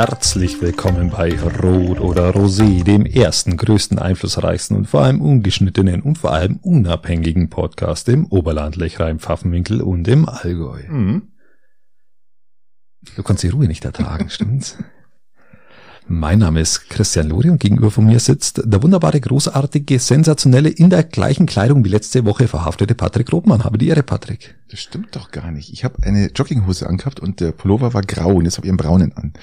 Herzlich willkommen bei Rot oder Rosé, dem ersten, größten, einflussreichsten und vor allem ungeschnittenen und vor allem unabhängigen Podcast im Oberland, Lechrein, Pfaffenwinkel und im Allgäu. Mhm. Du kannst die Ruhe nicht ertragen, stimmt's? Mein Name ist Christian Lori und gegenüber von mir sitzt der wunderbare, großartige, sensationelle, in der gleichen Kleidung wie letzte Woche verhaftete Patrick Robmann. Habe die Ehre, Patrick. Das stimmt doch gar nicht. Ich habe eine Jogginghose angehabt und der Pullover war grau und jetzt habe ich einen braunen an.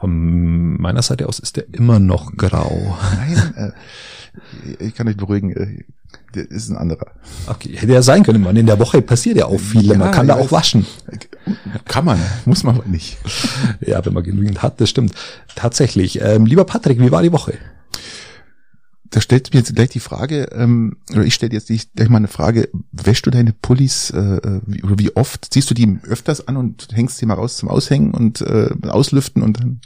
Von meiner Seite aus ist der immer noch grau. Nein, äh, ich kann euch beruhigen, äh, der ist ein anderer. Okay, hätte ja sein können, man. In der Woche passiert ja auch viel. Ja, man kann da ich auch waschen. Kann man, muss man aber nicht. Ja, wenn man genügend hat, das stimmt. Tatsächlich. Ähm, lieber Patrick, wie war die Woche? Da stellt mir jetzt gleich die Frage, ähm, oder ich stelle jetzt gleich mal eine Frage, wäschst du deine Pullis, äh, wie, oder wie oft? Ziehst du die öfters an und hängst sie mal raus zum Aushängen und äh, auslüften und dann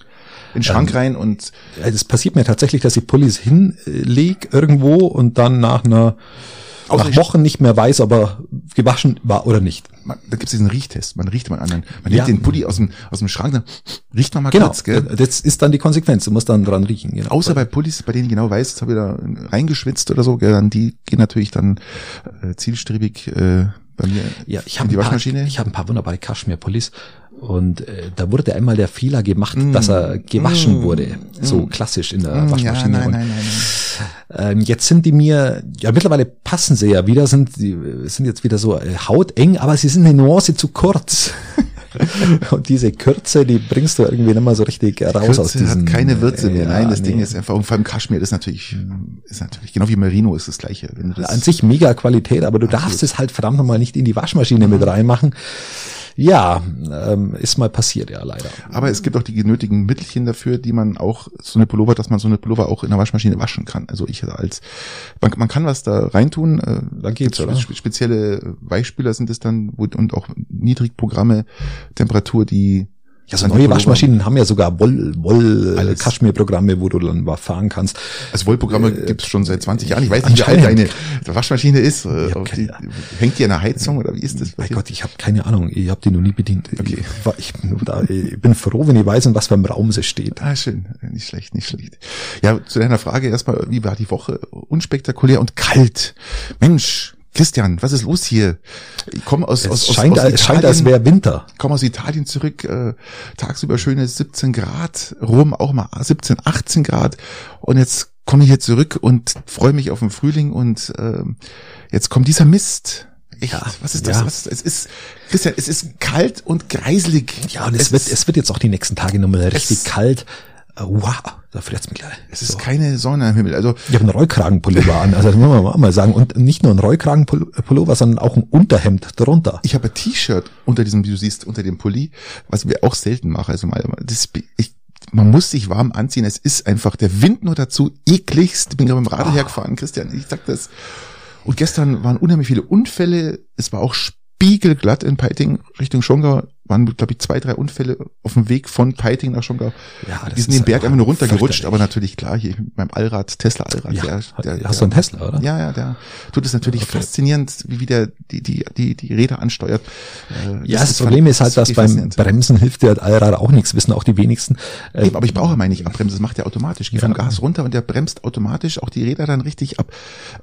in den Schrank Ähm, rein und Das passiert mir tatsächlich, dass ich Pullis hinleg irgendwo und dann nach einer Außer nach Wochen nicht mehr weiß, ob er gewaschen war oder nicht. man, da gibt es diesen Riechtest, man riecht mal an. Man nimmt Ja. den Pulli aus dem, aus dem Schrank, dann riecht man mal Genau. kurz, gell? Das ist dann die Konsequenz. Du musst dann dran riechen. Genau. Außer bei Pullis, bei denen ich genau weiß, jetzt habe ich da reingeschwitzt oder so, gell, dann die gehen natürlich dann äh, zielstrebig äh, bei mir Ja, ich in die paar, Waschmaschine. ich habe ein paar wunderbare Kaschmir-Pullis und äh, da wurde einmal der Fehler gemacht, Mm. dass er gewaschen Mm. wurde, so klassisch in der Mm, Waschmaschine. Ja, nein, nein, nein, nein. Ähm, jetzt sind die mir, ja mittlerweile passen sie ja wieder, sind die sind jetzt wieder so äh, hauteng, aber sie sind eine Nuance zu kurz. und diese Kürze, die bringst du irgendwie nicht mehr so richtig raus aus Kürze diesem. hat keine Würze mehr. äh, Nein, ja, das Ding nee. ist einfach, und vor allem Kaschmir ist natürlich, ist natürlich, genau wie Merino ist das gleiche. Wenn du das, an sich mega Qualität, aber du darfst es halt verdammt nochmal nicht in die Waschmaschine mit reinmachen. Ja, ähm, ist mal passiert, ja, leider. aber es gibt auch die genötigen Mittelchen dafür, die man auch, so eine Pullover, dass man so eine Pullover auch in der Waschmaschine waschen kann. Also ich als, man, man kann was da reintun, äh, Dann geht's, oder? spe- Spezielle Weichspüler sind es dann wo- und auch Niedrigprogramme, Temperatur, die Ja, so die neue Waschmaschinen haben ja sogar Woll, Woll. Kaschmir-Programme, wo du dann was fahren kannst. Also Wollprogramme Äh, gibt's schon seit 20 Jahren. Ich weiß nicht, wie alt deine Waschmaschine ist. Äh, die, hängt die an der Heizung oder wie ist das? Mein Gott, ich habe keine Ahnung, ich habe die noch nie bedient. Okay. Ich, war- ich, bin da, ich bin froh, wenn ich weiß, in was für einem Raum sie steht. Ah, schön. Nicht schlecht, nicht schlecht. Ja, zu deiner Frage erstmal, wie war die Woche? Unspektakulär und kalt. Mensch, Christian, was ist los hier? Ich komme aus, Es aus, aus, scheint, aus es scheint, als wäre Winter. komme aus Italien zurück, äh, tagsüber schöne 17 Grad, Rom auch mal 17, 18 Grad und jetzt komme ich hier zurück und freue mich auf den Frühling und ähm, jetzt kommt dieser Mist. Echt, Ja, was ist das? ja. Was, es ist, Christian, es ist kalt und greiselig. Ja, und es, wird, ist, es wird jetzt auch die nächsten Tage nochmal richtig Es- kalt. Äh, Wow, da friert's mich gleich. es ist keine Sonne am Himmel. Also Ich habe einen Rollkragenpullover an, also das muss man mal sagen. Und nicht nur ein Rollkragenpullover, sondern auch ein Unterhemd drunter. ich habe ein T-Shirt unter diesem, wie du siehst, unter dem Pulli, was wir auch selten machen. Also mal, das, ich, man muss sich warm anziehen. Es ist einfach der Wind nur dazu ekligst. Ich bin gerade mit dem Radl Ah. hergefahren, Christian. Ich sag das. Und gestern waren unheimlich viele Unfälle. Es war auch spiegelglatt in Peiting Richtung Schongau. Waren, glaube ich, zwei, drei Unfälle auf dem Weg von Peiting nach Schongau. Ja, das Die sind ist den Berg einfach nur runtergerutscht, aber natürlich klar, hier mit meinem Allrad, Tesla Allrad. Ja, der, der, hast du einen Tesla, oder? Ja, ja, der tut es natürlich Okay. faszinierend, wie wie der die, die, die, die Räder ansteuert. Äh, Ja, das, Problem ist halt, dass beim. Bremsen hilft dir halt Allrad auch nichts, wissen auch die wenigsten. Eben, aber ich brauche meine nicht abbremsen, das macht er automatisch. Ich gehe Ja. vom Gas runter und der bremst automatisch auch die Räder dann richtig ab.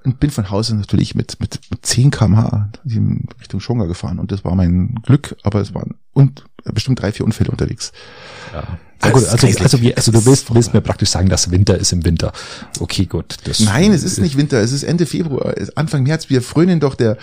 Und bin von Hause natürlich mit, mit, mit 10 kmh in Richtung Schonga gefahren und das war mein Glück, aber es waren und bestimmt drei, vier Unfälle unterwegs. Ja. Ja, gut, also, also, wie, also du willst, willst mir praktisch sagen, dass Winter ist im Winter. Okay, gut. Nein, es ist nicht Winter, es ist Ende Februar, Anfang März. Wir frönen doch der,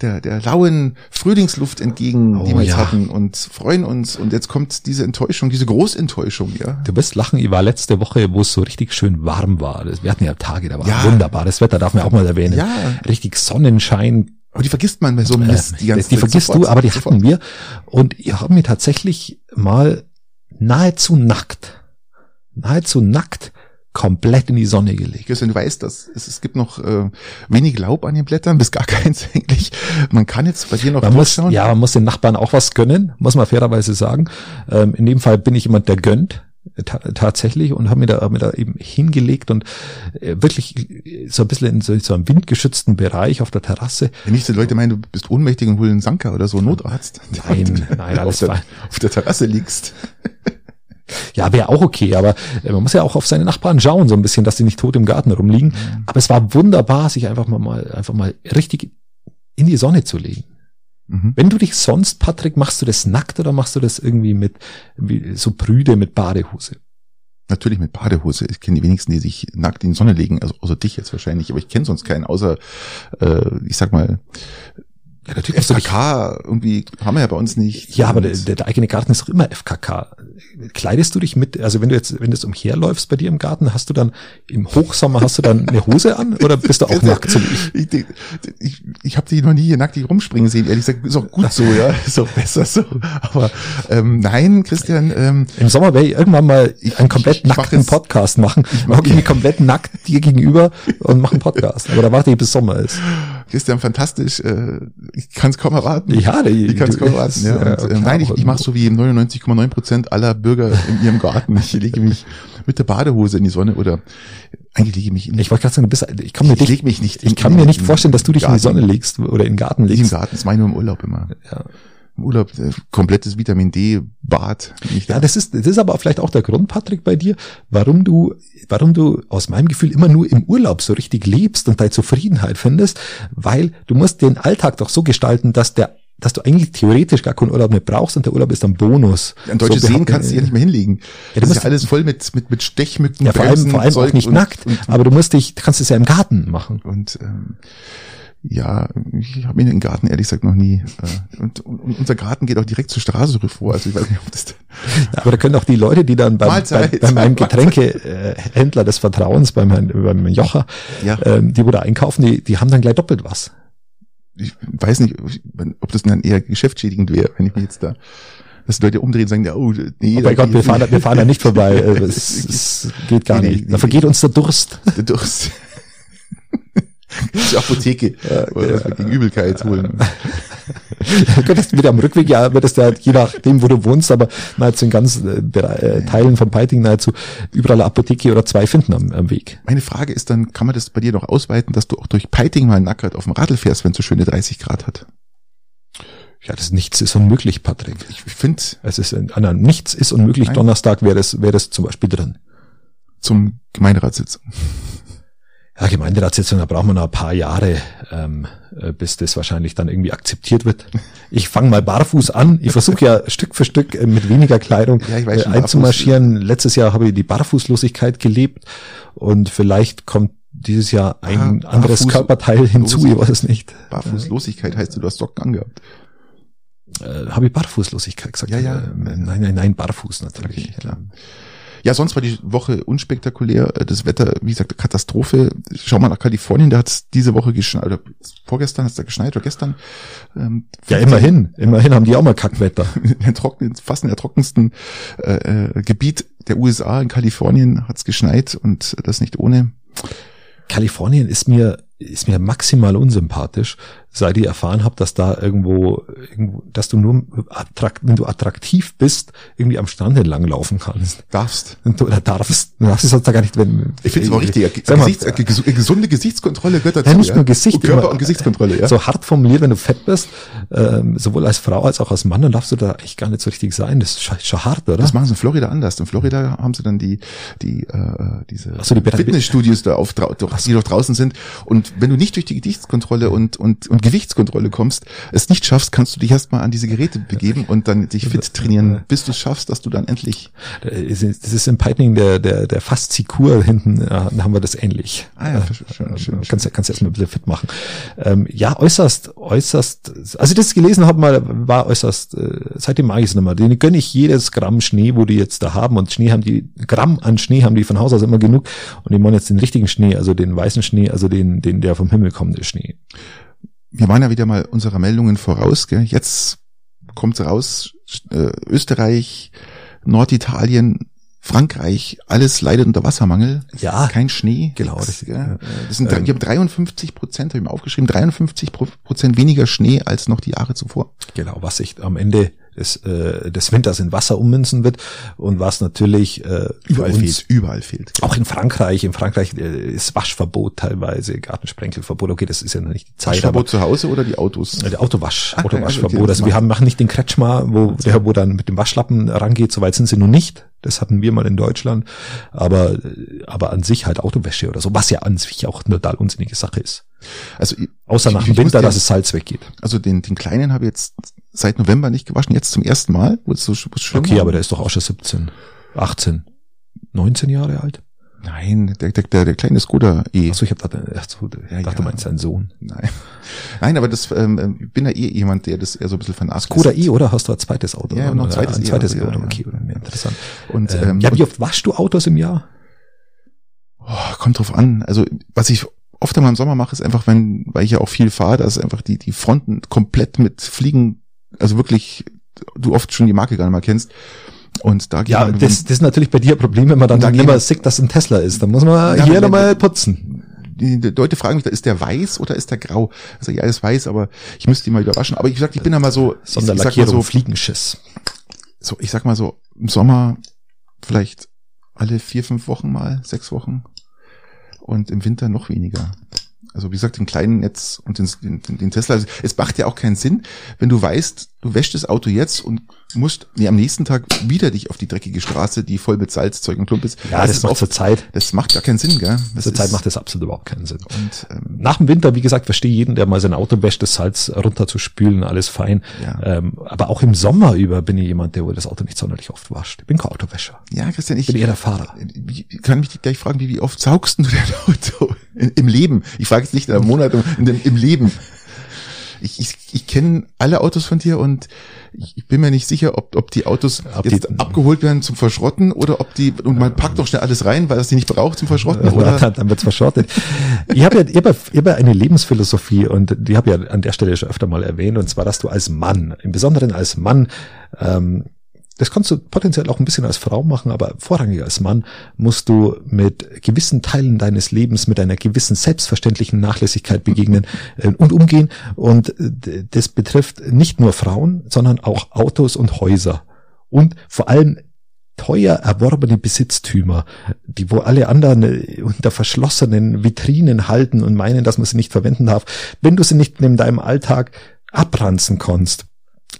der, der lauen Frühlingsluft entgegen, die Oh, wir jetzt ja. hatten und freuen uns. Und jetzt kommt diese Enttäuschung, diese Großenttäuschung, ja. Du wirst lachen, ich war letzte Woche, wo es so richtig schön warm war. Wir hatten ja Tage, da war Ja. wunderbares Wetter, darf man auch mal erwähnen. Ja. Richtig Sonnenschein. Aber die vergisst man bei so einem Äh, Mist die ganze die Zeit. vergisst Sofort, du, aber die sofort. hatten wir. Und ihr habt mir tatsächlich mal nahezu nackt, nahezu nackt komplett in die Sonne gelegt. Christian, du weißt, dass es, es gibt noch äh, wenig Laub an den Blättern, bis gar keins eigentlich. Man kann jetzt bei dir noch Man muss, ja, man muss den Nachbarn auch was gönnen, muss man fairerweise sagen. Ähm, in dem Fall bin ich jemand, der gönnt. Ta tatsächlich und habe mir da, hab mir da eben hingelegt und äh, wirklich so ein bisschen in so, so einem windgeschützten Bereich auf der Terrasse. Wenn nicht so Leute meinen, du bist ohnmächtig und holen einen Sanker oder so, Notarzt. Nein, nein, alles auf der, fein. auf der Terrasse liegst. Ja, wäre auch okay, aber äh, man muss ja auch auf seine Nachbarn schauen, so ein bisschen, dass die nicht tot im Garten rumliegen. Mhm. Aber es war wunderbar, sich einfach mal, mal, einfach mal richtig in die Sonne zu legen. Mhm. Wenn du dich sonst, Patrick, machst du das nackt oder machst du das irgendwie mit wie, so prüde mit Badehose? Natürlich mit Badehose. Ich kenne die wenigsten, die sich nackt in die Sonne legen, also außer dich jetzt wahrscheinlich, aber ich kenne sonst keinen, außer äh, ich sag mal ja, natürlich FKK irgendwie haben wir ja bei uns nicht. Ja, aber der, der, eigene Garten ist doch immer FKK. Kleidest du dich mit, also wenn du jetzt, wenn du jetzt umherläufst bei dir im Garten, hast du dann im Hochsommer hast du dann eine Hose an oder bist du auch nackt so wie ich? Ich, ich, ich habe dich noch nie hier nackt rumspringen sehen, ehrlich gesagt, ist auch gut so, ja, ist auch besser so. Aber ähm, nein, Christian. Ähm, Im Sommer werde ich irgendwann mal einen komplett nackten mach Podcast machen. Ich mache mich komplett nackt dir gegenüber und mache einen Podcast. Aber da warte ich bis Sommer ist. Christian, fantastisch. Äh, ich kann es kaum erwarten. Ja, die, ich kann es kaum erwarten. Ja. Und, äh, nein, ich, ich mache so wie 99,9 Prozent aller Bürger in ihrem Garten. Ich lege mich mit der Badehose in die Sonne oder eigentlich lege ich mich nicht. Ich wollte gerade sagen, du bist, ich kann mir ich nicht, mich nicht. Ich kann mir nicht vorstellen, dass du dich Garten. in die Sonne legst oder in den Garten legst. Nicht im Garten, das meine ich nur im Urlaub immer. Ja im Urlaub äh, komplettes Vitamin D Bad. Ja, das ist das ist aber vielleicht auch der Grund, Patrick, bei dir, warum du warum du aus meinem Gefühl immer nur im Urlaub so richtig lebst und deine Zufriedenheit findest, weil du musst den Alltag doch so gestalten, dass der dass du eigentlich theoretisch gar keinen Urlaub mehr brauchst und der Urlaub ist ein Bonus. Ja, deutsche so Seen kannst du ja nicht mehr hinlegen. Ja, das ist ja alles voll mit, mit, mit Stechmücken. Ja, vor allem, vor allem auch nicht und, nackt, und, aber du musst dich, kannst es ja im Garten machen. Und ähm, ja, ich habe in den Garten ehrlich gesagt noch nie. Äh, und, und, unser Garten geht auch direkt zur Straße vor. Also ich weiß nicht, ob das. Aber da können auch die Leute, die dann beim, Mahlzeit, bei, bei meinem Getränkehändler des Vertrauens, beim, beim Jocher, ja. ähm, die wo da einkaufen, die, die haben dann gleich doppelt was. Ich weiß nicht, ob das dann eher geschäftsschädigend wäre, wenn ich mich jetzt da dass die Leute umdrehen und sagen, ja, oh, nee. Oh mein Gott, wir fahren, da, wir fahren da nicht vorbei. es, es geht gar nee, nicht. Da vergeht uns der Durst. Der Durst. Die Apotheke ja, oder ja. gegen Übelkeit holen. du könntest wieder am Rückweg, ja, würdest ja je nachdem, wo du wohnst, aber nahezu in ganz äh, äh Teilen von Peiting nahezu überall eine Apotheke oder zwei finden am, am, Weg. Meine Frage ist dann, kann man das bei dir noch ausweiten, dass du auch durch Peiting mal nackert auf dem Radl fährst, wenn es so schöne 30 Grad hat? Ja, das nichts ist unmöglich, Patrick. Ich finde, es ist Anna, nichts ist unmöglich. Nein. Donnerstag wäre das wäre das zum Beispiel drin. Zum Gemeinderatssitz ja, Gemeinderatssitzung, da braucht man noch ein paar Jahre, ähm, äh, bis das wahrscheinlich dann irgendwie akzeptiert wird. Ich fange mal barfuß an. Ich versuche ja Stück für Stück äh, mit weniger Kleidung ja, schon, einzumarschieren. Barfuß. Letztes Jahr habe ich die Barfußlosigkeit gelebt und vielleicht kommt dieses Jahr ein ah, anderes Barfuß Körperteil hinzu, ich weiß es nicht. Barfußlosigkeit heißt, du hast Socken angehabt. Äh, habe ich Barfußlosigkeit gesagt? Ja, ja. Äh, nein, nein, nein, barfuß natürlich. Okay, klar. Ja, sonst war die Woche unspektakulär. Äh, das Wetter, wie gesagt, Katastrophe. Schau mal nach Kalifornien, da hat es diese Woche geschneit, oder vorgestern hat es da geschneit, oder gestern. Ähm, ja, immerhin. Immerhin haben die auch mal Kackwetter. in trockenen, fast in der trockensten äh, äh, Gebiet der USA, in Kalifornien, hat es geschneit und das nicht ohne. Kalifornien ist mir ist mir maximal unsympathisch, seit ich erfahren habe, dass da irgendwo, irgendwo dass du nur, attrakt, wenn du attraktiv bist, irgendwie am Strand entlang laufen kannst. Darfst. Oder darfst. Du darfst es sonst gar nicht, wenn. Ich finde es auch richtig. Gesichts, mal, gesunde Gesichtskontrolle gehört dazu. Ja, nicht nur Gesicht. Und Körper- und Gesichtskontrolle, ja. So hart formuliert, wenn du fett bist, ähm, sowohl als Frau als auch als Mann, dann darfst du da echt gar nicht so richtig sein. Das ist schon, schon hart, oder? Das machen sie in Florida anders. In Florida haben sie dann die, die, äh, diese so, die Fitnessstudios da auf, die doch draußen sind. Und wenn du nicht durch die Gesichtskontrolle und, und, und Gewichtskontrolle kommst, es nicht schaffst, kannst du dich erstmal an diese Geräte begeben und dann dich fit trainieren, bis du es schaffst, dass du dann endlich. Das ist im Pipening der, der, der Faszikur hinten, ja, haben wir das ähnlich. Ah ja, schön, schön, schön. Kannst, kannst erstmal ein bisschen fit machen. Ähm, ja, äußerst, äußerst, als ich das gelesen habe, mal, war äußerst, äh, seitdem mag ich es nicht mehr. Den gönne ich jedes Gramm Schnee, wo die jetzt da haben. Und Schnee haben die, Gramm an Schnee haben die von Haus aus immer genug. Und die wollen jetzt den richtigen Schnee, also den weißen Schnee, also den, den, der vom Himmel kommende Schnee. Wir waren ja wieder mal unserer Meldungen voraus. Gell? Jetzt kommt raus, äh, Österreich, Norditalien, Frankreich, alles leidet unter Wassermangel. Ja. Kein Schnee. Genau. Das, ja. das sind, ähm, die haben 53 Prozent, habe ich mir aufgeschrieben, 53 Prozent weniger Schnee als noch die Jahre zuvor. Genau, was sich am Ende des, äh, des Winters in Wasser ummünzen wird und was natürlich äh, überall fehlt. Überall fehlt. Auch in Frankreich. In Frankreich äh, ist Waschverbot teilweise, Gartensprenkelverbot. Okay, das ist ja noch nicht die Zeit. Waschverbot zu Hause oder die Autos? Äh, der Autowasch, Ach, Autowaschverbot. Okay, also wir haben, machen nicht den Kretschmer, wo der wo dann mit dem Waschlappen rangeht. Soweit sind sie nun nicht. Das hatten wir mal in Deutschland. Aber, aber an sich halt Autowäsche oder so, was ja an sich auch eine total unsinnige Sache ist. Also Außer nach dem Winter, dass es Salz weggeht. Also den, den kleinen habe ich jetzt seit November nicht gewaschen, jetzt zum ersten Mal, wo es so wo es schlimm Okay, war. aber der ist doch auch schon 17, 18, 19 Jahre alt. Nein, der, der, der, der kleine Skoda E. Achso, ich hab gedacht, ach so, ich Ja, dachte, ja. du meinst deinen Sohn. Nein. Nein, aber das, ähm, ich bin ja eh jemand, der das eher so ein bisschen vernachlässigt. Skoda E, oder? Hast du ein zweites Auto? Ja, noch ein zweites ein E, zweites ja, Auto. ja, Okay, ja. interessant. Und, Ähm, ähm, ja, wie oft waschst du Autos im Jahr? Oh, kommt drauf an. Also was ich oft einmal im Sommer mache, ist einfach, wenn, weil ich ja auch viel fahre, dass einfach die, die Fronten komplett mit Fliegen, also wirklich, du oft schon die Marke gar nicht mal kennst. Und da geht Ja, man- das, das ist natürlich bei dir ein Problem, wenn man dann Da mehr wir- sieht, dass ein Tesla ist. Dann muss man Ja, hier nochmal putzen. die, Leute fragen mich, da, ist der weiß oder ist der grau? Also ja, ist weiß, aber ich müsste die mal wieder waschen. Aber ich sag, ich bin ja mal so, ich, ich sag mal so, Fliegenschiss. so, ich sag mal so, im Sommer vielleicht alle vier, fünf Wochen mal, sechs Wochen. Und im Winter noch weniger. Also wie gesagt, den kleinen jetzt und den, den, den Tesla. Also es macht ja auch keinen Sinn, wenn du weißt, du wäschst das Auto jetzt und musst nee, am nächsten Tag wieder dich auf die dreckige Straße, die voll mit Salzzeug und Klump ist. Ja, das, ist macht oft- zur Zeit. das macht gar keinen Sinn, gell? Das Zur Zeit macht das absolut überhaupt keinen Sinn. und, ähm, Nach dem Winter, wie gesagt, verstehe jeden, der mal sein Auto wäscht, das Salz runterzuspülen, alles fein. Ja. Ähm, aber auch im Sommer über bin ich jemand, der wohl das Auto nicht sonderlich oft wascht. Ich bin kein Autowäscher. ja, Christian, ich Ich bin eher der Fahrer. Wie- Kann mich gleich fragen, wie, wie oft saugst du dein Auto in, im Leben? Ich frage jetzt nicht in einem Monat, in dem, im Leben. Ich, ich, ich kenne alle Autos von dir und ich, bin mir nicht sicher, ob, ob die Autos Ob jetzt die- abgeholt werden zum Verschrotten oder ob die, und man packt doch schnell alles rein, weil es die nicht braucht zum Verschrotten, Oder oder? dann wird's verschrottet. ich habe ja, ich hab, ja- ich hab ja eine Lebensphilosophie und die habe ich ja an der Stelle schon öfter mal erwähnt, und zwar, dass du als Mann, im Besonderen als Mann, ähm, das kannst du potenziell auch ein bisschen als Frau machen, aber vorrangig als Mann musst du mit gewissen Teilen deines Lebens mit einer gewissen selbstverständlichen Nachlässigkeit begegnen äh, und umgehen. Und äh, das betrifft nicht nur Frauen, sondern auch Autos und Häuser. Und vor allem teuer erworbene Besitztümer, die wo alle anderen äh, unter verschlossenen Vitrinen halten und meinen, dass man sie nicht verwenden darf. Wenn du sie nicht in deinem Alltag abranzen kannst,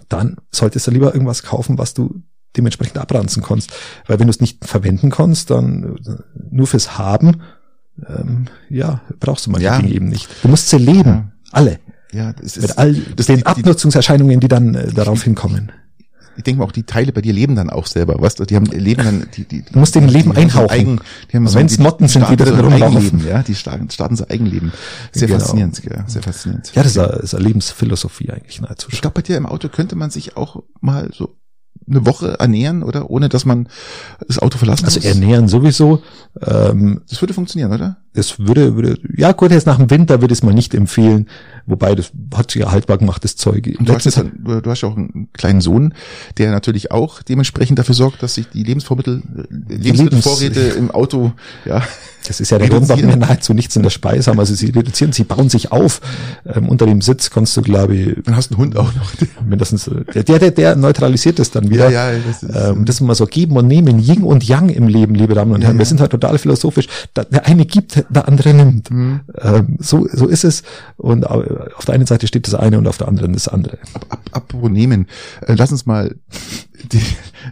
dann solltest du lieber irgendwas kaufen, was du dementsprechend abranzen kannst. Weil wenn du es nicht verwenden kannst, dann äh, nur fürs Haben, ähm, ja, brauchst du manche Ja. Dinge eben nicht. Du musst sie leben. Ja. Alle. Ja, das ist, Mit all das, den die, die, Abnutzungserscheinungen, die dann äh, darauf hinkommen. Ich denke mal auch die Teile bei dir leben dann auch selber, weißt du, die haben leben dann, die, die, Du musst denen Leben die so einhauchen. Eigen, die haben so, Wenn's die Motten sind, die starten drin rumlaufen. Eigenleben, ja, die starten, starten so Eigenleben. Sehr Genau. faszinierend, ja, sehr faszinierend. Ja, das ist eine, das ist eine Lebensphilosophie eigentlich nahezu. Ich glaube, bei dir im Auto könnte man sich auch mal so eine Woche ernähren, oder? Ohne dass man das Auto verlassen Also muss. ernähren sowieso. Ähm, Das würde funktionieren, oder? es würde, würde, ja gut, jetzt nach dem Winter würde ich es mal nicht empfehlen. Wobei, das hat sich ja haltbar gemacht, das Zeug. Und du hast, jetzt, du hast ja auch einen kleinen Sohn, der natürlich auch dementsprechend dafür sorgt, dass sich die Lebensvormittel, äh, Lebensmittelvorräte im Auto, ja, Das ist ja der Grund, warum wir nahezu nichts in der Speise haben. Also sie reduzieren, sie bauen sich auf. Ähm, unter dem Sitz kannst du, glaube ich, Dann hast du einen Hund auch noch. mindestens, äh, der, der, der, der neutralisiert es dann wieder. Ja, ja, das ist- ähm, das ist immer so geben und nehmen, Yin und Yang im Leben, liebe Damen und Ja, Herren. Wir ja. sind halt total philosophisch. Der eine gibt, der andere nimmt. Mhm. Ähm, so, so ist es. Und au- auf der einen Seite steht das eine und auf der anderen das andere. Ab, ab, apropos nehmen, äh, lass uns mal die,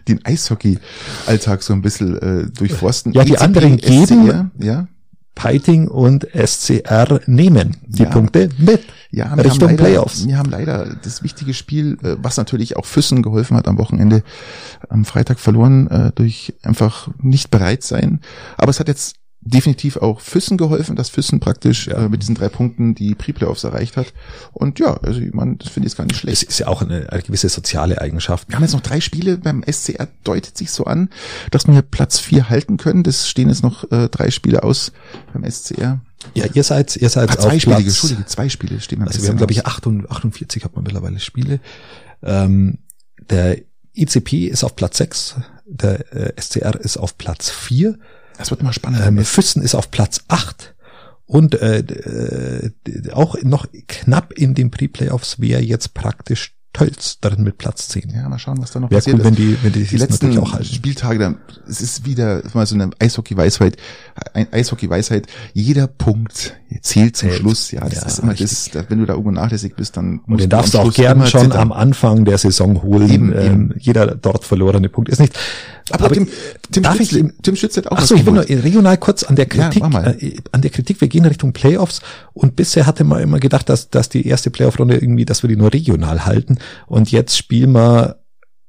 den Eishockey-Alltag so ein bisschen äh, durchforsten. Ja, die anderen geben- SCR, ja, Piting und SCR nehmen die Ja. Punkte mit ja, wir Richtung haben leider, Playoffs. Wir haben leider das wichtige Spiel, äh, was natürlich auch Füssen geholfen hat am Wochenende, am Freitag verloren äh, durch einfach nicht bereit sein. Aber es hat jetzt definitiv auch Füssen geholfen, dass Füssen praktisch Ja. äh, mit diesen drei Punkten die Pre-Playoffs erreicht hat. Und ja, also ich meine, das finde ich jetzt gar nicht schlecht. Es ist ja auch eine, eine gewisse soziale Eigenschaft. Wir haben jetzt noch drei Spiele. Beim SCR deutet sich so an, dass wir Platz vier halten können. Das stehen jetzt noch äh, drei Spiele aus beim SCR. Ja, ihr seid, ihr seid auf zwei Spiele, Platz, Entschuldige, zwei Spiele stehen beim also wir haben, glaube ich, aus. 48, 48 hat man mittlerweile Spiele. Ähm, der ICP ist auf Platz 6, der äh, SCR ist auf Platz 4, Das wird mal spannend. ähm, Füssen ist auf Platz 8 und äh, äh, auch noch knapp in den Pre-Playoffs wäre jetzt praktisch Tölz darin mit Platz 10. Ja, mal schauen, was da noch Wäre passiert cool, wenn die, wenn die, die letzten auch halten. Spieltage, dann, es ist wieder mal so eine Eishockey-Weisheit, ein Eishockey-Weisheit, jeder Punkt zählt zum. Schluss, ja, das Ja, ist immer richtig. das, da- wenn du da irgendwo nachlässig bist, dann Und den du darfst du auch Schluss gern immer schon zittern. am Anfang der Saison holen. Eben, ähm, jeder dort verlorene Punkt ist nicht. Aber, Tim, Tim, darf ich, Stütz, Tim Stütz hat auch Ach so, ich will geholt. nur regional kurz an der Ja, Kritik, mal. äh, an der Kritik, wir gehen Richtung Playoffs und bisher hatte man immer gedacht, dass, dass die erste Playoff-Runde irgendwie, dass wir die nur regional halten und jetzt spielen wir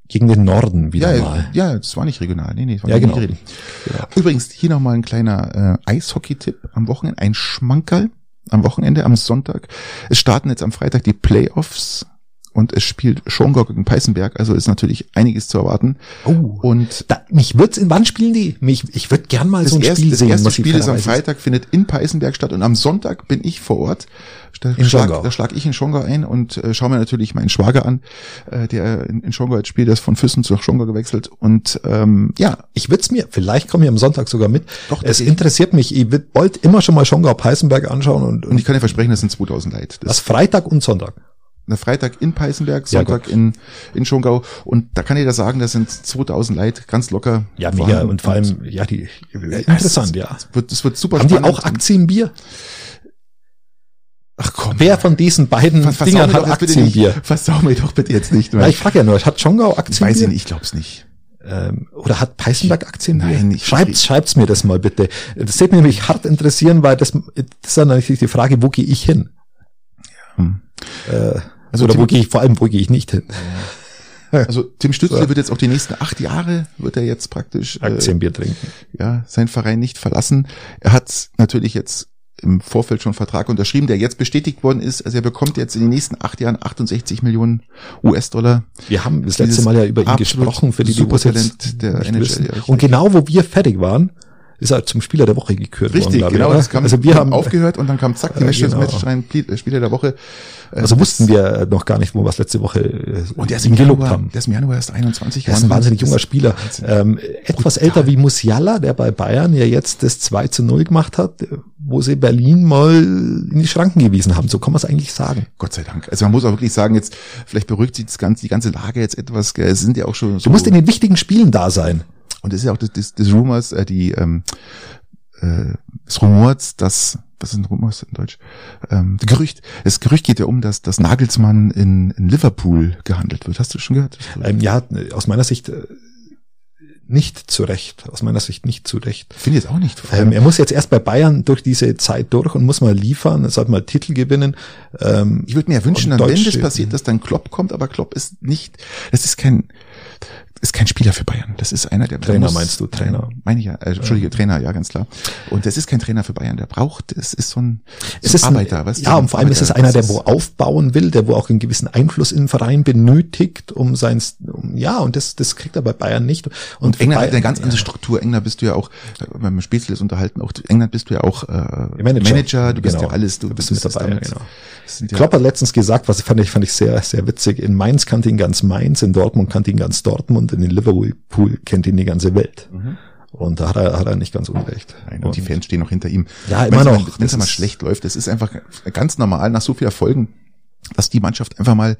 gegen den Norden wieder ja, mal. ja, das war nicht regional. Nee, nee, das war Ja, nicht genau. regional. Genau. Übrigens, hier nochmal ein kleiner äh, Eishockey-Tipp am Wochenende, ein Schmankerl am Wochenende, am Sonntag. Es starten jetzt am Freitag die Playoffs und es spielt Schongau gegen Peißenberg, also ist natürlich einiges zu erwarten. Oh. Und Da, mich wird's in wann spielen die? Mich, ich würde gern mal das so ein erste, Spiel das sehen. erste muss ich Spiel ist am Freitag, findet in Peißenberg statt und am Sonntag bin ich vor Ort. Da In schlag, Schongau. da schlag ich in Schongau ein und äh, schaue mir natürlich meinen Schwager an, äh, der in, in Schongau jetzt spielt, der ist von Füssen zu Schongau gewechselt und ähm, ja, Ich würde es mir, vielleicht komme ich am Sonntag sogar mit. Doch, es das- interessiert mich. Ich wollte immer schon mal Schongau Peißenberg anschauen und, und und ich kann dir versprechen, das sind 2000 Leute. Das das Freitag und Sonntag. Na, Freitag in Peißenberg, Ja, Sonntag gut. in, in Schongau. Und da kann ich da sagen, das sind 2000 Leute, ganz locker. Ja, mega. Und vor allem, ja, die, interessant, ja. Das wird, das wird super Haben die spannend. auch Aktienbier? Ach komm. Wer von diesen beiden Ver- versau Dingern hat. Aktienbier? Versau mir doch bitte jetzt nicht. Ja, Weil ich frage ja nur, hat Schongau Aktienbier? weiß ich nicht, ich glaub's nicht. Ähm, oder hat Peißenberg Aktienbier? Nein, ich- schreibt, schreibt's mir das mal bitte. Das würde mich nämlich hart interessieren, weil das, das ist dann natürlich die Frage, wo gehe ich hin? Hm. Äh, Also oder wo gehe ich, vor allem, wo gehe ich nicht hin? Also Tim Stützle So. wird jetzt auch die nächsten acht Jahre, wird er jetzt praktisch äh, Aktienbier trinken. ja, seinen Verein nicht verlassen. Er hat natürlich jetzt im Vorfeld schon einen Vertrag unterschrieben, der jetzt bestätigt worden ist. Also er bekommt jetzt in den nächsten acht Jahren 68 Millionen US-Dollar. Wir haben das letzte Mal ja über ihn gesprochen, für die, die der NHL, wissen. Und genau wo wir fertig waren, ist er zum Spieler der Woche gekürt worden. Richtig, glaube ich, genau. Das kam, also wir haben aufgehört und dann kam zack, die Äh, Match, genau. Match rein, Pli- Spieler der Woche. Äh, Also das- wussten wir noch gar nicht, wo wir es letzte Woche äh, und der ist ihn gelobt Januar, haben. der ist im Januar erst 21 Er ist ein wahnsinnig junger Spieler. Ähm, etwas älter wie Musiala, der bei Bayern ja jetzt das 2 zu 0 gemacht hat, wo sie Berlin mal in die Schranken gewiesen haben. So kann man es eigentlich sagen. Gott sei Dank. Also man muss auch wirklich sagen, jetzt, vielleicht beruhigt sich das ganze, die ganze Lage jetzt etwas, gell. es sind ja auch schon so. Du musst in den wichtigen Spielen da sein. Und das ist ja auch das, das, das Rumors, äh, die, ähm, äh, das Rumors, dass, was sind Rumors in Deutsch? Ähm, das Gerücht, das Gerücht geht ja um, dass, dass Nagelsmann in, in Liverpool gehandelt wird. Hast du schon gehört? Ähm, ja, aus meiner Sicht äh, nicht zu Recht. Aus meiner Sicht nicht zu Recht. Finde ich jetzt auch nicht. Ähm, er muss jetzt erst bei Bayern durch diese Zeit durch und muss mal liefern, er sollte mal Titel gewinnen. Ähm, Ich würde mir ja wünschen, dann, wenn das passiert, dass dann Klopp kommt, aber Klopp ist nicht, das ist kein, ist kein Spieler für Bayern. Das ist einer, der Trainer meinst du, Trainer? Meine ich ja, äh, Entschuldige, Trainer, ja, ganz klar. Und das ist kein Trainer für Bayern, der braucht, es ist so ein, so es ein ist ein, Arbeiter, weißt du, ja, ein und vor allem ist es Arbeiter. einer, der wo aufbauen will, der wo auch einen gewissen Einfluss in den Verein benötigt, um sein, um, ja, und das, das kriegt er bei Bayern nicht. Und England hat Bayern- eine ganz andere. Struktur. England bist du ja auch, äh, beim Spätzles unterhalten, auch England bist du ja auch äh, Manager. Manager, du bist Genau. ja alles, du, Du bist das mit dabei, damit- genau. ja- Klopp hat letztens gesagt, was fand ich, fand ich sehr, sehr witzig. In Mainz kannte ihn ganz Mainz, in Dortmund kannte ihn ganz Dortmund, in Liverpool kennt ihn die ganze Welt. Und da hat er, hat er nicht ganz unrecht. Mhm. Nein, und die Fans stehen noch hinter ihm. Ja, immer noch. Wenn es mal schlecht läuft, das ist einfach ganz normal nach so viel Erfolgen, dass die Mannschaft einfach mal.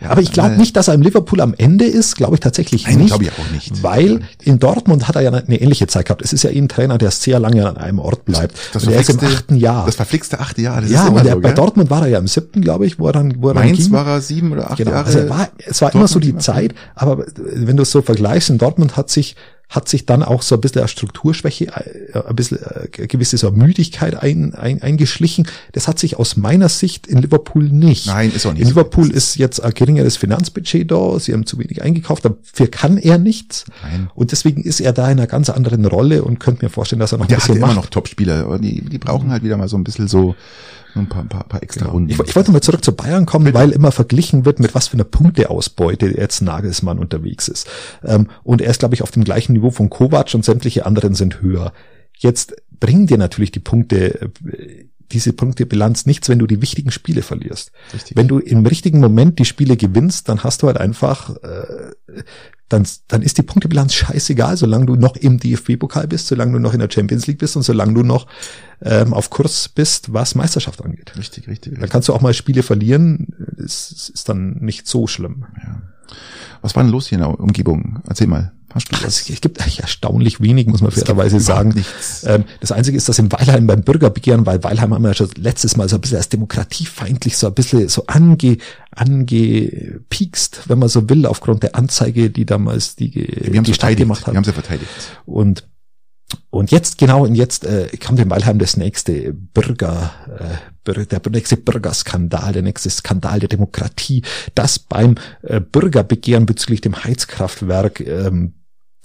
Ja, Aber ich glaube nicht, dass er im Liverpool am Ende ist, glaube ich tatsächlich Nein, nicht. glaube ich auch nicht. Weil in Dortmund hat er ja eine ähnliche Zeit gehabt. Es ist ja eben ein Trainer, der sehr lange an einem Ort bleibt. Das und er ist im verflixte- achten Jahr. Das verflixte achte Jahr. Das ja, ist immer und er, so, bei gell? Dortmund war er ja im siebten, glaube ich, wo er dann, wo er dann Mainz ging. war er sieben oder acht Genau, Jahre. also er war, es war immer so die Dortmund Zeit, aber wenn du es so vergleichst, in Dortmund hat sich, hat sich dann auch so ein bisschen eine Strukturschwäche, äh, ein bisschen äh, eine gewisse so Müdigkeit ein, ein, eingeschlichen. Das hat sich aus meiner Sicht in Liverpool nicht. Nein, ist auch nicht In so. Liverpool ist jetzt ein geringeres Finanzbudget da, sie haben zu wenig eingekauft, dafür kann er nichts. Nein. Und deswegen ist er da in einer ganz anderen Rolle und könnte mir vorstellen, dass er noch Der ein hat bisschen immer macht. noch Top-Spieler. aber Die, die brauchen halt wieder mal so ein bisschen so ein paar, paar, paar extra Runden. Ich, ich wollte mal zurück zu Bayern kommen, weil immer verglichen wird, mit was für einer Punkteausbeute jetzt Nagelsmann unterwegs ist. Ähm, und er ist, glaube ich, auf dem gleichen Niveau von Kovac und sämtliche anderen sind höher. Jetzt bringen dir natürlich die Punkte, äh, diese Punktebilanz nichts, wenn du die wichtigen Spiele verlierst. Richtig. Wenn du im richtigen Moment die Spiele gewinnst, dann hast du halt einfach, äh, dann, dann ist die Punktebilanz scheißegal, solange du noch im DFB-Pokal bist, solange du noch in der Champions League bist und solange du noch ähm, auf Kurs bist, was Meisterschaft angeht. Richtig, richtig. Dann kannst du auch mal Spiele verlieren, es ist dann nicht so schlimm. Ja. Was war denn los hier in der Umgebung? Erzähl mal. Hast du was? es, gibt eigentlich erstaunlich wenig, muss man fairerweise sagen. Ähm, das Einzige ist, dass in Weilheim beim Bürgerbegehren, weil Weilheim haben wir ja schon letztes Mal so ein bisschen als demokratiefeindlich, so ein bisschen so ange, angepiekst, wenn man so will, aufgrund der Anzeige, die damals die, Wir haben die sie Stadt gemacht Wir hat. haben sie verteidigt. Und und jetzt genau und jetzt äh, kommt in Weilheim das nächste Bürger, äh, der nächste Bürgerskandal, der nächste Skandal der Demokratie, dass beim äh, Bürgerbegehren bezüglich dem Heizkraftwerk ähm,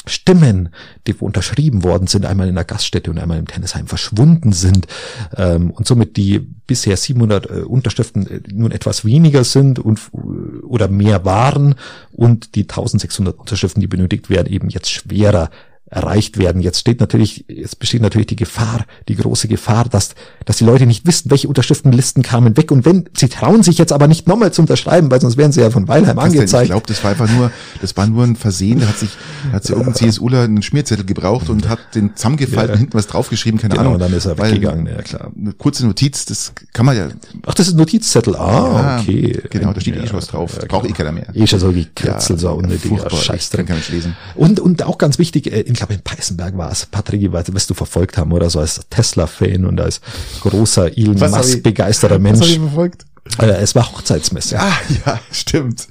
Stimmen, die unterschrieben worden sind, einmal in der Gaststätte und einmal im Tennisheim verschwunden sind ähm, und somit die bisher 700 äh, Unterschriften äh, nun etwas weniger sind und äh, oder mehr waren und die 1600 Unterschriften, die benötigt werden, eben jetzt schwerer erreicht werden. Jetzt steht natürlich, jetzt besteht natürlich die Gefahr, die große Gefahr, dass, dass die Leute nicht wissen, welche Unterschriftenlisten kamen weg. Und wenn, sie trauen sich jetzt aber nicht nochmal zu unterschreiben, weil sonst wären sie ja von Weilheim Ich angezeigt. glaube, das war einfach nur, das war nur ein Versehen. Da hat sich, da hat sich irgendein CSUler einen Schmierzettel gebraucht und hat den zusammengefalten, Ja. hinten was draufgeschrieben, keine Genau, Ahnung. und dann ist er weggegangen, ja klar. Eine kurze Notiz, das kann man ja. Ach, das ist ein Notizzettel. Ah, Ja, okay. Genau, da steht ja, eh schon was drauf. ja, Braucht eh klar. keiner mehr. Eh schon so gekritzelt, so unnötiger furchtbar. Scheiß Ich kann nicht lesen. Und, und auch ganz wichtig, äh, ich glaube in Peißenberg war es, Patrick, wirst du verfolgt haben, oder so als Tesla-Fan und als großer Elon Musk-begeisterter Was hab Mensch. ich verfolgt? Äh, es war Hochzeitsmesse. Ah, ja, stimmt.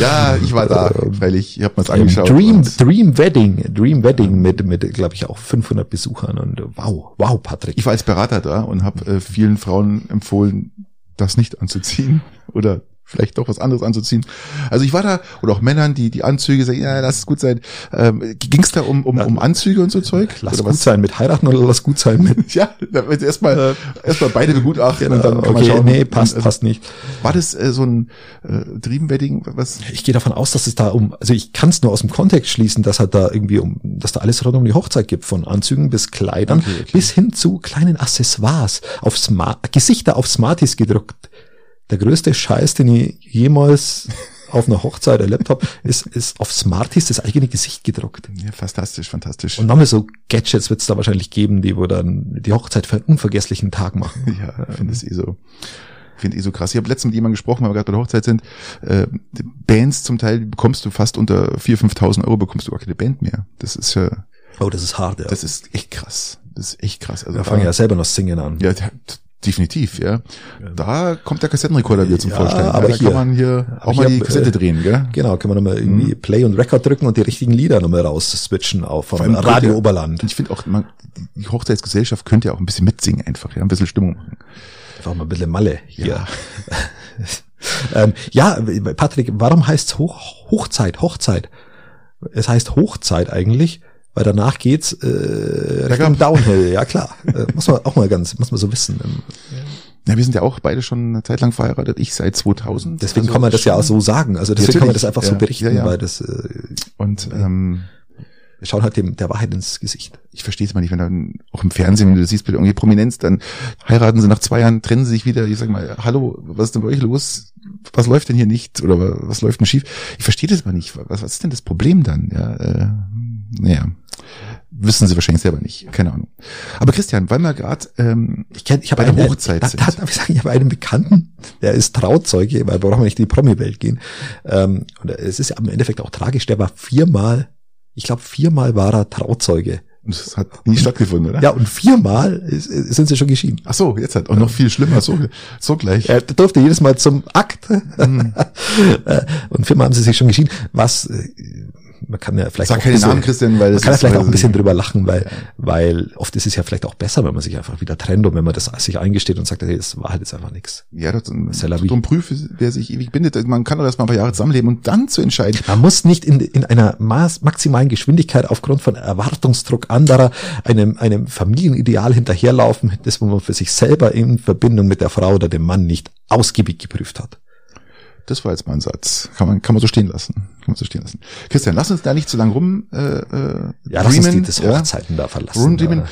Ja, ich war da, freilich. Ich habe mir's Im angeschaut. Dream, Dream Wedding, Dream Wedding mit, mit, glaube ich, auch 500 Besuchern und wow, wow, Patrick. Ich war als Berater da und habe äh, vielen Frauen empfohlen, das nicht anzuziehen oder vielleicht doch was anderes anzuziehen. Also ich war da, oder auch Männern, die die Anzüge sagen, ja, lass es gut sein. Ähm, Ging es da um, um, um Anzüge und so Zeug? lass oder gut was? sein mit heiraten oder lass gut sein mit. Ja, da wird erstmal erstmal beide begutachten und dann kann man okay, schauen. nee, passt, Also, passt nicht. War das äh, so ein äh, Dream Wedding, was? Ich gehe davon aus, dass es da um, also ich kann es nur aus dem Kontext schließen, dass halt da irgendwie um, dass da alles rund um die Hochzeit gibt, von Anzügen bis Kleidern Okay, okay. bis hin zu kleinen Accessoires, auf Smart, Gesichter auf Smarties gedruckt. Der größte Scheiß, den ich jemals auf einer Hochzeit erlebt habe, ist, ist auf Smarties das eigene Gesicht gedruckt. Ja, fantastisch, fantastisch. Und nochmal so Gadgets wird es da wahrscheinlich geben, die wo dann die Hochzeit für einen unvergesslichen Tag machen. Ja, ich finde es eh so. Ich finde eh so krass. Ich habe letztens mit jemandem gesprochen, weil wir gerade bei der Hochzeit sind. Äh, Bands zum Teil bekommst du fast unter 4.000, 5.000 Euro bekommst du gar keine Band mehr. Das ist ja, Oh, das ist hart, ja. das ist echt krass. Das ist echt krass. Also da fangen ja selber noch singen an. ja, definitiv, ja. Da kommt der Kassettenrekorder wieder zum Ja, Vorschein. aber da hier- kann man hier auch mal die hab, Kassette äh, drehen, gell? Genau, können wir nochmal irgendwie Play und Record drücken und die richtigen Lieder nochmal raus switchen auf vom Radio könnte- Oberland. Ich finde auch, man, die Hochzeitsgesellschaft könnte ja auch ein bisschen mitsingen einfach, ja, ein bisschen Stimmung machen. Einfach mal ein bisschen Malle hier. Ja. ähm, ja, Patrick, warum heißt's Hoch, Hochzeit, Hochzeit? Es heißt Hochzeit eigentlich, weil danach geht's äh, Richtung Downhill, ja klar. Äh, muss man auch mal ganz, muss man so wissen. Ja, wir sind ja auch beide schon eine Zeit lang verheiratet. Ich seit 2000. Deswegen Also kann man das ja auch so sagen. Also deswegen kann man das einfach so Ja, berichten, ja, ja. weil das äh, Und ähm, wir schauen halt dem der Wahrheit ins Gesicht. ich verstehe es mal nicht, wenn dann auch im Fernsehen, wenn du das siehst, bei irgendwie Prominenz, dann heiraten sie nach zwei Jahren, trennen sie sich wieder. Ich sag mal, hallo, was ist denn bei euch los? Was läuft denn hier nicht? Oder wa- was läuft denn schief? Ich verstehe das mal nicht. Was, was ist denn das Problem dann? Ja, äh, naja, wissen sie wahrscheinlich selber nicht. Keine Ahnung. Aber Christian, weil wir gerade ähm, Ich kenne, ich habe der einen, Hochzeit Da, da, ich sagen, ich habe einen Bekannten, der ist Trauzeuge, weil wir brauchen nicht in die Promi-Welt gehen. Ähm, und es ist ja im Endeffekt auch tragisch. Der war viermal, ich glaube viermal war er Trauzeuge. das hat nie stattgefunden, oder? Ja, und viermal ist, sind sie schon geschieden. Ach so, jetzt hat auch noch viel schlimmer. So, so gleich. Er durfte jedes Mal zum Akt. Hm. Äh, und viermal haben sie sich schon geschieden. Was, äh, man kann ja vielleicht Sag auch keine ein bisschen- Namen, Christian, weil Man das kann ja ist- vielleicht auch ein bisschen drüber lachen, weil, weil oft ist es ja vielleicht auch besser, wenn man sich einfach wieder trennt und wenn man das sich eingesteht und sagt, hey, das war halt jetzt einfach nichts. Ja, das vie. darum prüfe, wer sich ewig bindet. Man kann doch erst mal ein paar Jahre zusammenleben und dann zu entscheiden. Man muss nicht in, in einer Maß, maximalen Geschwindigkeit aufgrund von Erwartungsdruck anderer einem, einem Familienideal hinterherlaufen, das wo man für sich selber in Verbindung mit der Frau oder dem Mann nicht ausgiebig geprüft hat. Das war jetzt mal ein Satz. Kann man, kann man so stehen lassen. Kann man so stehen lassen. Christian, lass uns da nicht zu lang rum, äh, äh, Ja, lass uns die, dreamen, das ja? Hochzeiten da verlassen. Rumdreamen.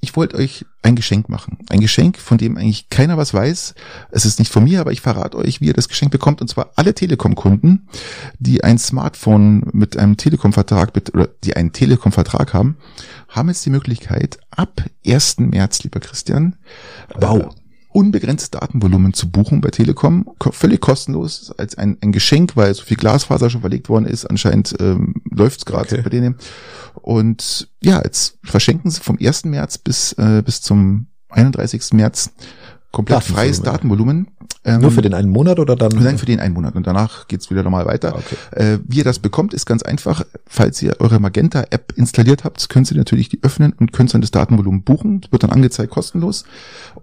ich wollte euch ein Geschenk machen. Ein Geschenk, von dem eigentlich keiner was weiß. Es ist nicht von mir, aber ich verrate euch, wie ihr das Geschenk bekommt. Und zwar alle Telekom-Kunden, die ein Smartphone mit einem Telekom-Vertrag, oder die einen Telekom-Vertrag haben, haben jetzt die Möglichkeit, ab 1. März, lieber Christian, wow. Äh, unbegrenztes Datenvolumen zu buchen bei Telekom, völlig kostenlos, als ein, ein Geschenk, weil so viel Glasfaser schon verlegt worden ist. Anscheinend ähm, läuft es gerade okay. bei denen. Und ja, jetzt verschenken sie vom 1. März bis, äh, bis zum 31. März komplett freies Datenvolumen. Ähm, Nur für den einen Monat oder dann? Nein, für den einen Monat und danach geht's wieder normal weiter. Ah, okay. Äh, wie ihr das bekommt, ist ganz einfach. Falls ihr eure Magenta-App installiert habt, könnt ihr natürlich die öffnen und könnt dann das Datenvolumen buchen. Das wird dann angezeigt kostenlos.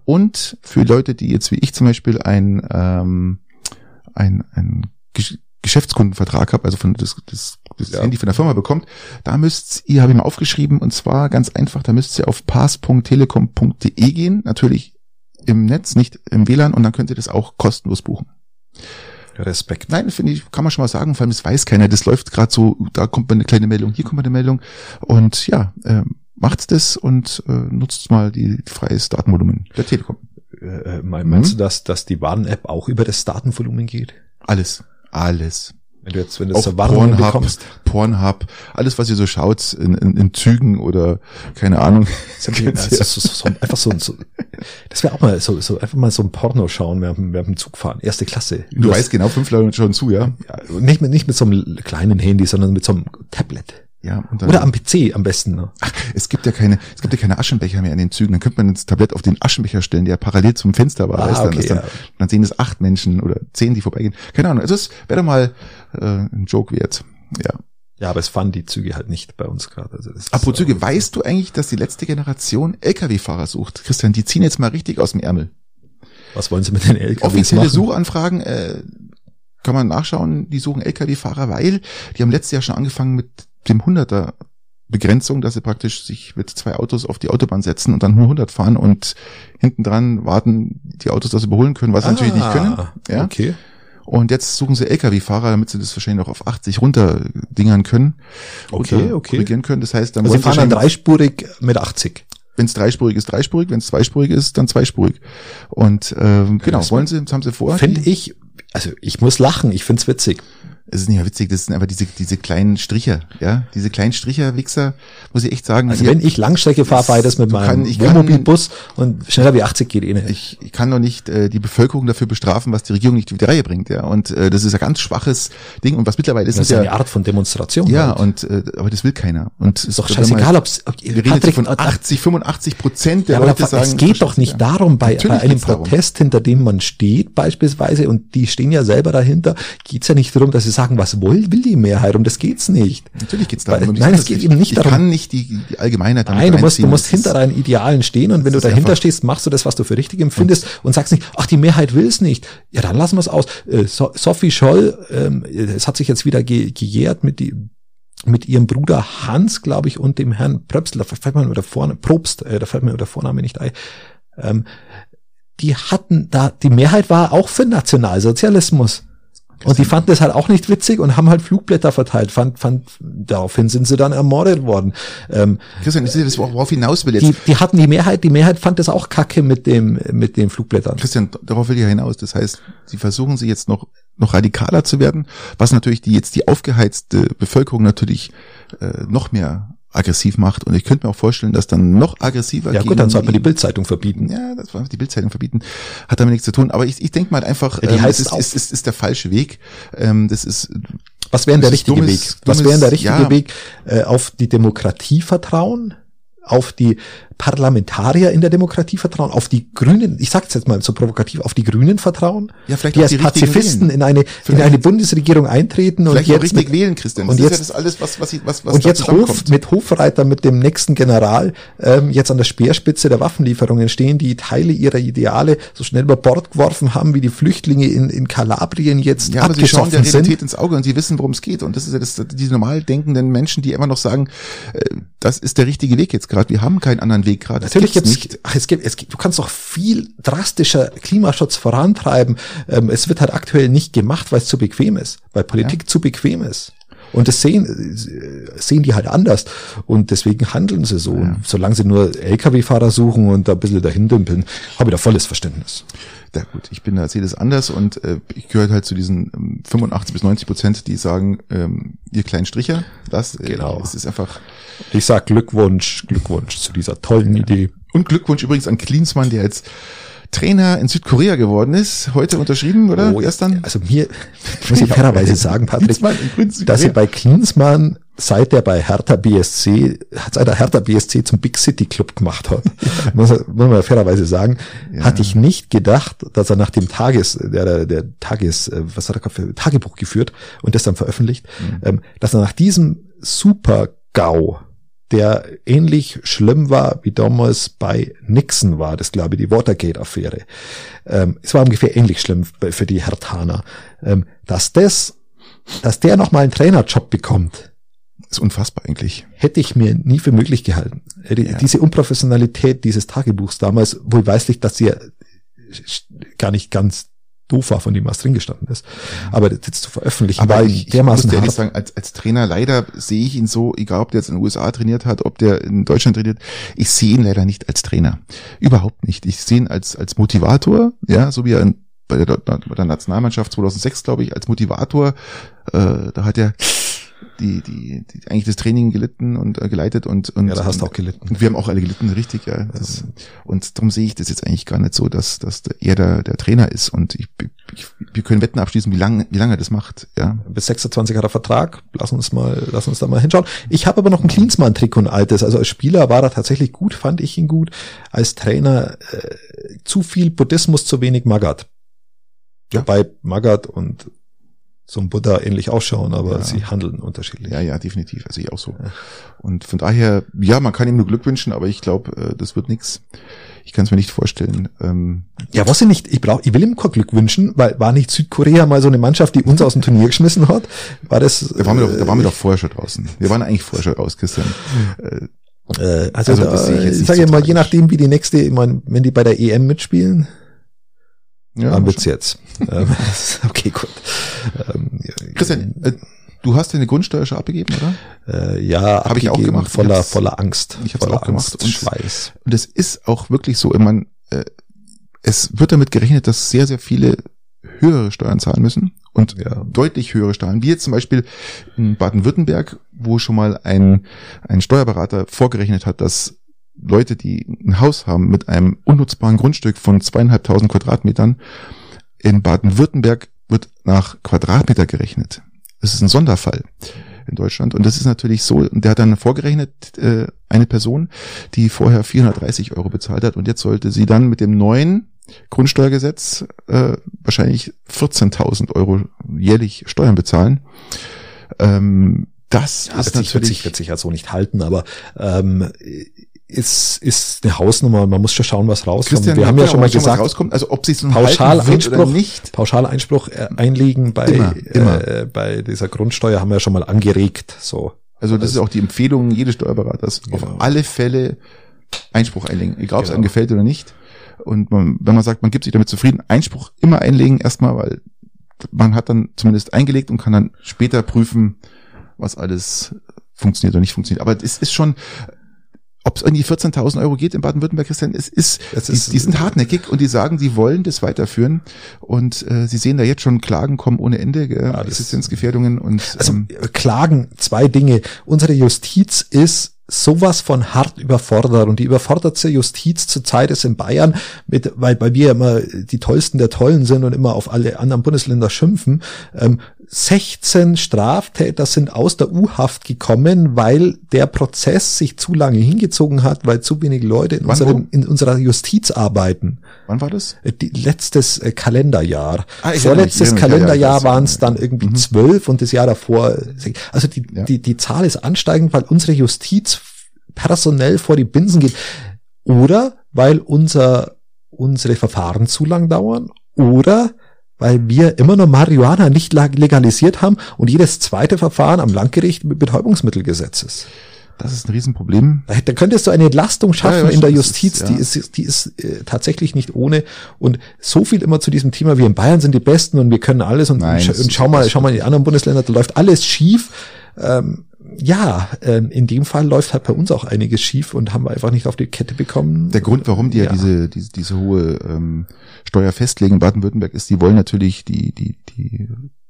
Und für Leute, die jetzt wie ich zum Beispiel ein, ähm, ein, ein Geschäftskundenvertrag habe, also von das, das, das ja. Handy von der Firma bekommt, da müsst ihr, habe ich mal aufgeschrieben, und zwar ganz einfach, da müsst ihr auf pass.telekom.de gehen, natürlich im Netz, nicht im WLAN, und dann könnt ihr das auch kostenlos buchen. Respekt. Nein, finde ich, kann man schon mal sagen, vor allem das weiß keiner, das läuft gerade so, da kommt mal eine kleine Meldung, hier kommt mal eine Meldung, und ja, äh, macht das und äh, nutzt mal die, freies Datenvolumen der Telekom. Äh, äh meinst mhm. du, dass, dass die Warn-App auch über das Datenvolumen geht? Alles alles. Wenn du jetzt, wenn du Warnungen Pornhub, bekommst. Pornhub, alles, was ihr so schaut in, in, in Zügen oder keine Ahnung. also so, so, so, einfach so, so das wäre auch mal so, so einfach mal so ein Porno schauen während, während dem Zug fahren. Erste Klasse. Du, du weißt genau, fünf Leute schon zu, ja? ja nicht, mit, nicht mit so einem kleinen Handy, sondern mit so einem Tablet. Ja, und dann, Oder am PC am besten. Ne? Ach, es gibt ja keine, es gibt ja keine Aschenbecher mehr in den Zügen. Dann könnte man das Tablett auf den Aschenbecher stellen, der parallel zum Fenster war. Ah, okay, dann, ja. dann, dann, sehen es acht Menschen oder zehn, die vorbeigehen. Keine Ahnung. Es wäre mal äh, ein Joke wert. Ja. Ja, aber es fahren die Züge halt nicht bei uns gerade. Also Apropos Züge, weißt du eigentlich, dass die letzte Generation Lkw-Fahrer sucht? Christian, die ziehen jetzt mal richtig aus dem Ärmel. Was wollen sie mit den LKWs Offizielle machen? Suchanfragen äh, kann man nachschauen, die suchen Lkw-Fahrer, weil die haben letztes Jahr schon angefangen mit dem 100er Begrenzung, dass sie praktisch sich mit zwei Autos auf die Autobahn setzen und dann nur 100 fahren und hinten dran warten die Autos, dass sie überholen können, was sie ah, natürlich nicht können. Ja? Okay. Und jetzt suchen sie LKW-Fahrer, damit sie das wahrscheinlich auch auf 80 runter dingern können. Okay, okay. Korrigieren können. Das heißt, dann also sie fahren dann dreispurig mit 80. Wenn es dreispurig ist, dreispurig. Wenn es zweispurig ist, dann zweispurig. Und ähm, genau, wollen sie, das haben sie vor. Finde ich, also ich muss lachen, ich find's witzig es ist nicht mehr witzig, das sind einfach diese, diese kleinen Stricher, ja, diese kleinen Stricher-Wichser, muss ich echt sagen. Also wenn ich Langstrecke fahre, fahre ich das mit meinem Wohnmobilbus und schneller wie 80 geht eh nicht. Ich, ich kann doch nicht äh, die Bevölkerung dafür bestrafen, was die Regierung nicht auf die Reihe bringt, ja, und äh, das ist ein ganz schwaches Ding und was mittlerweile ist, das ist ja eine Art von Demonstration. Ja, halt. und äh, aber das will keiner. Und ist doch scheißegal, ob wir reden Patrick, von 80, 85 Prozent der ja, Leute sagen. Es geht doch nicht ja, darum, bei, bei einem Protest, darum. hinter dem man steht, beispielsweise, und die stehen ja selber dahinter, geht's ja nicht darum, dass sie sagen, was wollen will die Mehrheit, um das geht's nicht. Natürlich geht's darum. Weil, nein, es geht eben nicht ich darum. kann nicht die, die Allgemeinheit damit Nein, du musst, du musst hinter deinen Idealen stehen und wenn du dahinter stehst, machst du das, was du für richtig empfindest und, und sagst nicht, ach, die Mehrheit will's nicht. Ja, dann lassen wir es aus. Äh, so Sophie Scholl, ähm, es hat sich jetzt wieder ge gejährt mit die mit ihrem Bruder Hans, glaube ich, und dem Herrn Pröpsel, da fällt mir der Vorname, Probst, äh, da fällt mir der Vorname nicht ein. Ähm, die hatten da, die Mehrheit war auch für Nationalsozialismus. Und die fanden das halt auch nicht witzig und haben halt Flugblätter verteilt. Fand, fand, daraufhin sind sie dann ermordet worden. Ähm, Christian, ist das, worauf hinaus will jetzt? Die, die hatten die Mehrheit, die Mehrheit fand das auch kacke mit dem, mit den Flugblättern. Christian, darauf will ich ja hinaus. Das heißt, sie versuchen sie jetzt noch, noch radikaler zu werden, was natürlich die jetzt die aufgeheizte Bevölkerung natürlich äh, noch mehr aggressiv macht. Und ich könnte mir auch vorstellen, dass dann noch aggressiver Ja gut, dann sollte man die Bildzeitung verbieten. Ja, das war die Bildzeitung verbieten. Hat damit nichts zu tun. Aber ich, ich denke mal einfach, ja, die ähm, heißt ist, ist, ist, ist der falsche Weg. Ähm, das ist was wäre der richtige dummes, Weg? Was wäre der richtige ja. Weg? Äh, auf die Demokratie vertrauen? Auf die Parlamentarier in der Demokratie vertrauen, auf die Grünen, ich sag's jetzt mal so provokativ, auf die Grünen vertrauen, ja, vielleicht die als die Pazifisten in eine vielleicht. in eine Bundesregierung eintreten vielleicht und jetzt richtig mit, wählen, Christian. Das und jetzt ja alles, was was was, was und jetzt Hof, mit Hofreiter mit dem nächsten General ähm, jetzt an der Speerspitze der Waffenlieferungen stehen, die Teile ihrer Ideale so schnell über Bord geworfen haben, wie die Flüchtlinge in in Kalabrien jetzt ja, aber sie schauen der Realität sind. ins Auge und sie wissen, worum es geht und das ist ja das, die normal denkenden Menschen, die immer noch sagen, äh, das ist der richtige Weg jetzt gerade. Wir haben keinen anderen Weg gerade. Natürlich gibt's, ach, es gibt, es gibt, du kannst doch viel drastischer Klimaschutz vorantreiben. Ähm, es wird halt aktuell nicht gemacht, weil es zu bequem ist, weil Politik ja. zu bequem ist. Und das sehen, sehen die halt anders. Und deswegen handeln sie so. Und solange sie nur Lkw-Fahrer suchen und da ein bisschen dahin dümpeln, habe ich da volles Verständnis. Ja gut, ich bin da sehe das anders und äh, ich gehöre halt zu diesen ähm, 85 bis 90 Prozent, die sagen, ähm, ihr kleinen Stricher, das äh, Genau. es ist einfach Ich sag Glückwunsch, Glückwunsch zu dieser tollen Idee. und Glückwunsch übrigens an Klinsmann, der jetzt Trainer in Südkorea geworden ist, heute unterschrieben, oder? Oh, Gestern? Also mir muss ich fairerweise sagen, Patrick, dass sie bei Klinsmann, seit er bei Hertha BSC, seit er Hertha BSC zum Big City Club gemacht hat, muss, er- muss man fairerweise sagen, hatte ich nicht gedacht, dass er nach dem Tages, der, der, Tages, äh, was hat er für Tagebuch geführt und das dann veröffentlicht, ähm, dass er nach diesem Super-GAU, der ähnlich schlimm war, wie damals bei Nixon war, das glaube ich, die Watergate-Affäre. Ähm, es war ungefähr ähnlich schlimm für die Hertaner. Ähm, dass das, dass der nochmal einen Trainerjob bekommt, ist unfassbar eigentlich. hätte ich mir nie für möglich gehalten. Ja. Diese Unprofessionalität dieses Tagebuchs damals, wohl weißlich, dass sie gar nicht ganz doof war, von dem was drin gestanden ist. Aber das jetzt zu veröffentlichen, Aber war ich, ich muss dermaßen dir ehrlich hart. sagen, als, als Trainer leider sehe ich ihn so, egal ob der jetzt in den USA trainiert hat, ob der in Deutschland trainiert, ich sehe ihn leider nicht als Trainer. Überhaupt nicht. Ich sehe ihn als, als Motivator, ja, so wie er in, bei, der, bei der Nationalmannschaft 2006, glaube ich, als Motivator, äh, da hat er die, die, die eigentlich das Training gelitten und äh, geleitet und, und Ja, da hast du auch gelitten. und wir haben auch alle gelitten, richtig, ja. Das, und darum sehe ich das jetzt eigentlich gar nicht so, dass, dass er der, der Trainer ist. Und ich, ich, wir können Wetten abschließen, wie lange, wie lange er das macht, ja. Bis 26 hat er Vertrag. Lass uns mal, lass uns da mal hinschauen. Ich habe aber noch ein Klinsmann-Trikot, ein altes. Also als Spieler war er tatsächlich gut, fand ich ihn gut. Als Trainer äh, zu viel Buddhismus, zu wenig Magat. Ja. Wobei Magat und so ein Buddha ähnlich ausschauen, aber Ja. sie handeln unterschiedlich. Ja, ja, definitiv. Also ich auch so. Und von daher, ja, man kann ihm nur Glück wünschen, aber ich glaube, äh, das wird nix. Ich kann es mir nicht vorstellen. Ähm, Ja, was ich nicht, ich brauch, ich will ihm kein Glück wünschen, weil war nicht Südkorea mal so eine Mannschaft, die uns aus dem Turnier geschmissen hat? War das? da waren wir doch, da waren wir äh, doch vorher schon draußen. Wir waren eigentlich vorher schon raus, Christian. Äh, Äh, also, Also, da, das sehe ich jetzt sage so mal, je nachdem, wie die nächste, ich meine, wenn die bei der EM mitspielen, ja, wird's jetzt. Ähm, okay, gut. Ähm, Christian, äh, du hast deine Grundsteuer schon abgegeben, oder? äh, ja, Hab ich auch gemacht. Voller, voller Angst. ich voller auch gemacht Angst, und- Schweiß. Und es ist auch wirklich so, ich meine, äh, es wird damit gerechnet, dass sehr, sehr viele höhere Steuern zahlen müssen und Ja. deutlich höhere Steuern. Wie jetzt zum Beispiel in Baden-Württemberg, wo schon mal ein, ein Steuerberater vorgerechnet hat, dass Leute, die ein Haus haben mit einem unnutzbaren Grundstück von zweieinhalbtausend Quadratmetern, in Baden-Württemberg wird nach Quadratmeter gerechnet. Das ist ein Sonderfall in Deutschland. Und das ist natürlich so, und der hat dann vorgerechnet, äh, eine Person, die vorher 430 Euro bezahlt hat und jetzt sollte sie dann mit dem neuen Grundsteuergesetz äh, wahrscheinlich 14.000 Euro jährlich Steuern bezahlen. Ähm, das Ja, ist wird, sich, wird, natürlich sich, wird sich ja so nicht halten, aber ähm, ist, ist eine Hausnummer. Man muss schon schauen, was rauskommt. Christian, Wir haben ja schon mal gesagt, rauskommt, also ob sie es Pauschal wird oder Einspruch, nicht. Pauschaleinspruch äh, einlegen bei, Immer, immer. Äh, bei dieser Grundsteuer haben wir ja schon mal angeregt. So. Also das ist auch die Empfehlung jedes Steuerberaters, Genau. auf alle Fälle Einspruch einlegen, egal ob es Genau. einem gefällt oder nicht. Und man, wenn man sagt, man gibt sich damit zufrieden, Einspruch immer einlegen erstmal, weil man hat dann zumindest eingelegt und kann dann später prüfen, was alles funktioniert oder nicht funktioniert. Aber es ist schon, ob es in die 14.000 Euro geht in Baden-Württemberg, Christian, es ist, Es die, ist- die sind hartnäckig und die sagen, die wollen das weiterführen und äh, sie sehen da jetzt schon Klagen kommen ohne Ende, gell, das- Existenzgefährdungen und Also ähm, Klagen, zwei Dinge. Unsere Justiz ist sowas von hart überfordert und die überforderte Justiz zurzeit ist in Bayern mit, weil, weil wir immer die tollsten der Tollen sind und immer auf alle anderen Bundesländer schimpfen. Ähm, 16 Straftäter sind aus der U-Haft gekommen, weil der Prozess sich zu lange hingezogen hat, weil zu wenig Leute in, Wann, unserem, in unserer Justiz arbeiten. wann war das? Äh, Die, letztes äh, Kalenderjahr. Ah, Vorletztes ja, Kalenderjahr waren es dann irgendwie zwölf und das Jahr davor. äh, Also die, Ja. die, die Zahl ist ansteigend, weil unsere Justiz personell vor die Binsen geht. Oder weil unser, unsere Verfahren zu lang dauern. Oder weil wir immer noch Marihuana nicht legalisiert haben und jedes zweite Verfahren am Landgericht mit Betäubungsmittelgesetz ist. Das ist ein Riesenproblem. Da, könntest du eine Entlastung schaffen Ja, ja, in der Justiz, ist- die ja. ist, die ist äh, tatsächlich nicht ohne. Und so viel immer zu diesem Thema, wir in Bayern sind die Besten und wir können alles und, Nein, und, scha und schau mal, schau mal in die anderen Bundesländer, da läuft alles schief. ähm, ja, ähm, in dem Fall läuft halt bei uns auch einiges schief und haben wir einfach nicht auf die Kette bekommen. Der Grund, warum die ja, ja diese, diese, diese hohe ähm, Steuer festlegen in Baden-Württemberg ist, die wollen natürlich die, die, die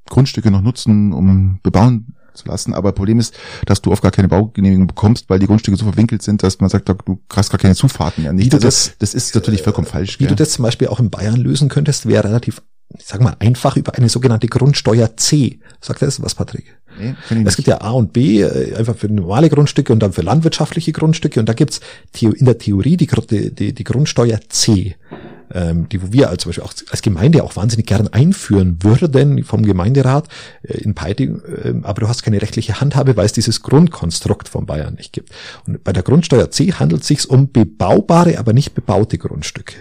Grundstücke noch nutzen, um bebauen zu lassen. Aber Problem ist, dass du oft gar keine Baugenehmigung bekommst, weil die Grundstücke so verwinkelt sind, dass man sagt, du hast gar keine Zufahrten mehr. Nicht. Also, das, das ist natürlich vollkommen falsch. Wie gell? du das zum Beispiel auch in Bayern lösen könntest, wäre relativ, ich sag mal, einfach über eine sogenannte Grundsteuer C. Sagt das was, Patrick? Nee, es gibt ja A und B, äh, einfach für normale Grundstücke und dann für landwirtschaftliche Grundstücke. Und da gibt's in der Theorie die, die, die Grundsteuer C ähm, die wo wir als, zum Beispiel auch als Gemeinde auch wahnsinnig gern einführen würden vom Gemeinderat äh, in Peiting, äh, aber du hast keine rechtliche Handhabe, weil es dieses Grundkonstrukt von Bayern nicht gibt. Und bei der Grundsteuer C handelt es sich um bebaubare, aber nicht bebaute Grundstücke.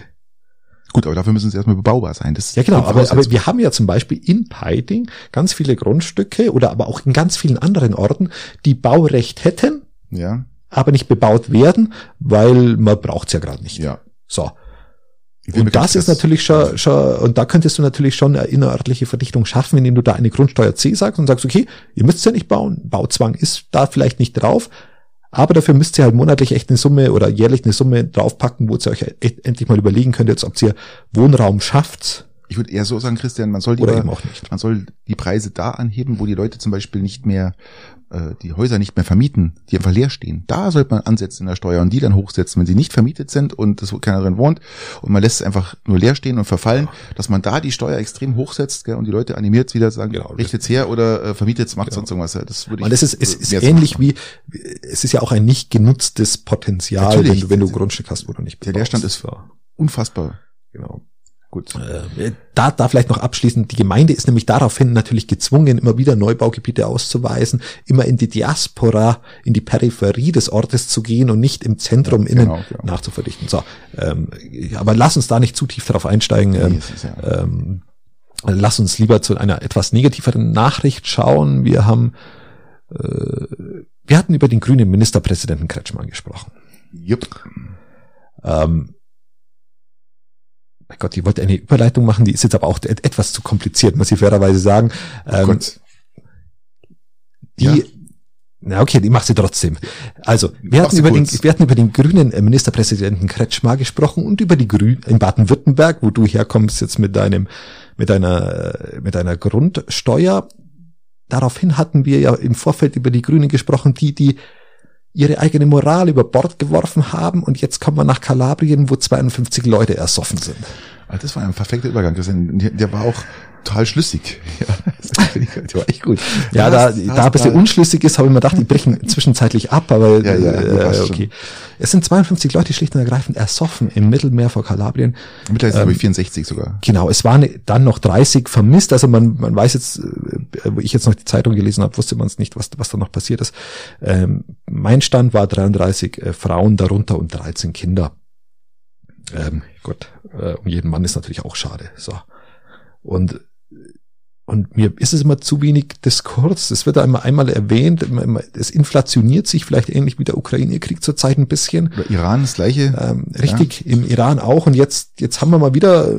Gut, aber dafür müssen sie erstmal bebaubar sein. Das ja, genau, aber, aber wir haben ja zum Beispiel in Peiting ganz viele Grundstücke oder aber auch in ganz vielen anderen Orten, die Baurecht hätten, ja. aber nicht bebaut werden, weil man braucht's ja gerade nicht. Ja. So. Und das ist natürlich schon, schon, und da könntest du natürlich schon eine innerörtliche Verdichtung schaffen, indem du da eine Grundsteuer C sagst und sagst, okay, ihr müsst ja nicht bauen, Bauzwang ist da vielleicht nicht drauf, aber dafür müsst ihr halt monatlich echt eine Summe oder jährlich eine Summe draufpacken, wo ihr euch endlich mal überlegen könnt, jetzt, ob ihr Wohnraum schafft. Ich würde eher so sagen, Christian, man soll, nicht. man soll die Preise da anheben, wo die Leute zum Beispiel nicht mehr äh, die Häuser nicht mehr vermieten, die einfach leer stehen. Da sollte man ansetzen in der Steuer und die dann hochsetzen, wenn sie nicht vermietet sind und das keiner drin wohnt und man lässt es einfach nur leer stehen und verfallen, dass man da die Steuer extrem hochsetzt gell, und die Leute animiert wieder sagen, genau, richtet's her oder äh, vermietet's, macht genau. sonst irgendwas. Das würde ich. Das ist, es ist ähnlich wie, es ist ja auch ein nicht genutztes Potenzial, wenn du, wenn du Grundstück hast, wo du nicht Der Leerstand ist unfassbar. Genau. Gut. Äh, da, da vielleicht noch abschließend, die Gemeinde ist nämlich daraufhin natürlich gezwungen, immer wieder Neubaugebiete auszuweisen, immer in die Diaspora, in die Peripherie des Ortes zu gehen und nicht im Zentrum ja, innen genau, genau. nachzuverdichten. So, ähm, aber lass uns da nicht zu tief darauf einsteigen. Ähm, ja. ähm, lass uns lieber zu einer etwas negativeren Nachricht schauen. Wir haben, äh, wir hatten über den grünen Ministerpräsidenten Kretschmann gesprochen. Jupp. Ähm, mein Gott, ich wollte eine Überleitung machen, die ist jetzt aber auch etwas zu kompliziert, muss ich fairerweise sagen. Ähm, Gott. Die, ja. na okay, die macht sie trotzdem. Also, wir hatten, über den, wir hatten über den grünen äh, Ministerpräsidenten Kretschmar gesprochen und über die Grünen in Baden-Württemberg, wo du herkommst jetzt mit deinem, mit deiner, äh, mit deiner Grundsteuer. Daraufhin hatten wir ja im Vorfeld über die Grünen gesprochen, die, die ihre eigene Moral über Bord geworfen haben und jetzt kommen wir nach Kalabrien, wo 52 Leute ersoffen sind. Das war ein perfekter Übergang. Der war auch total schlüssig. Ja, das war echt gut. Ja, da, hast, da ein bisschen unschlüssig ist, habe ich mir gedacht, die brechen zwischenzeitlich ab, aber ja, ja, äh, okay. Es sind 52 Leute schlicht und ergreifend ersoffen im Mittelmeer vor Kalabrien. Mittlerweile ähm, 64 sogar. Genau, es waren dann noch 30 vermisst. Also man, man weiß jetzt, äh, wo ich jetzt noch die Zeitung gelesen habe, wusste man es nicht, was, was da noch passiert ist. Ähm, mein Stand war 33 äh, Frauen darunter und 13 Kinder. Ähm, Gott, äh, um jeden Mann ist natürlich auch schade. So. Und und mir ist es immer zu wenig Diskurs. Es wird einmal einmal erwähnt. Es inflationiert sich vielleicht ähnlich wie der Ukraine-Krieg zurzeit ein bisschen. Oder Iran das gleiche. Ähm, richtig, ja. im Iran auch. Und jetzt, jetzt haben wir mal wieder,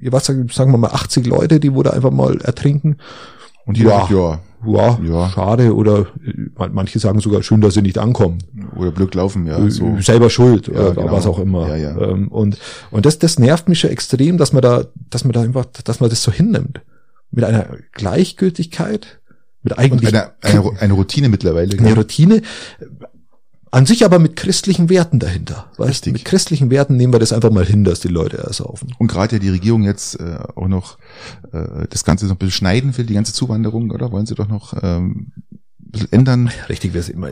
ihr was sagen wir mal 80 Leute, die wurde einfach mal ertrinken. Und jeder ja. ja, ja, ja, schade oder manche sagen sogar schön, dass sie nicht ankommen. Oder Glück laufen, ja. So. Selber schuld ja, oder genau. was auch immer. Ja, ja. Ähm, und und das, das nervt mich schon extrem, dass man da, dass man da einfach, dass man das so hinnimmt. Mit einer Gleichgültigkeit, mit eigentlich. Eine, eine, eine Routine mittlerweile. Eine Routine. An sich aber mit christlichen Werten dahinter. Weißt? Richtig. Mit christlichen Werten nehmen wir das einfach mal hin, dass die Leute ersaufen. Und gerade ja die Regierung jetzt äh, auch noch äh, das Ganze noch ein bisschen schneiden will, die ganze Zuwanderung, oder? Wollen sie doch noch ähm, ein bisschen ändern? Richtig, wir sind immer,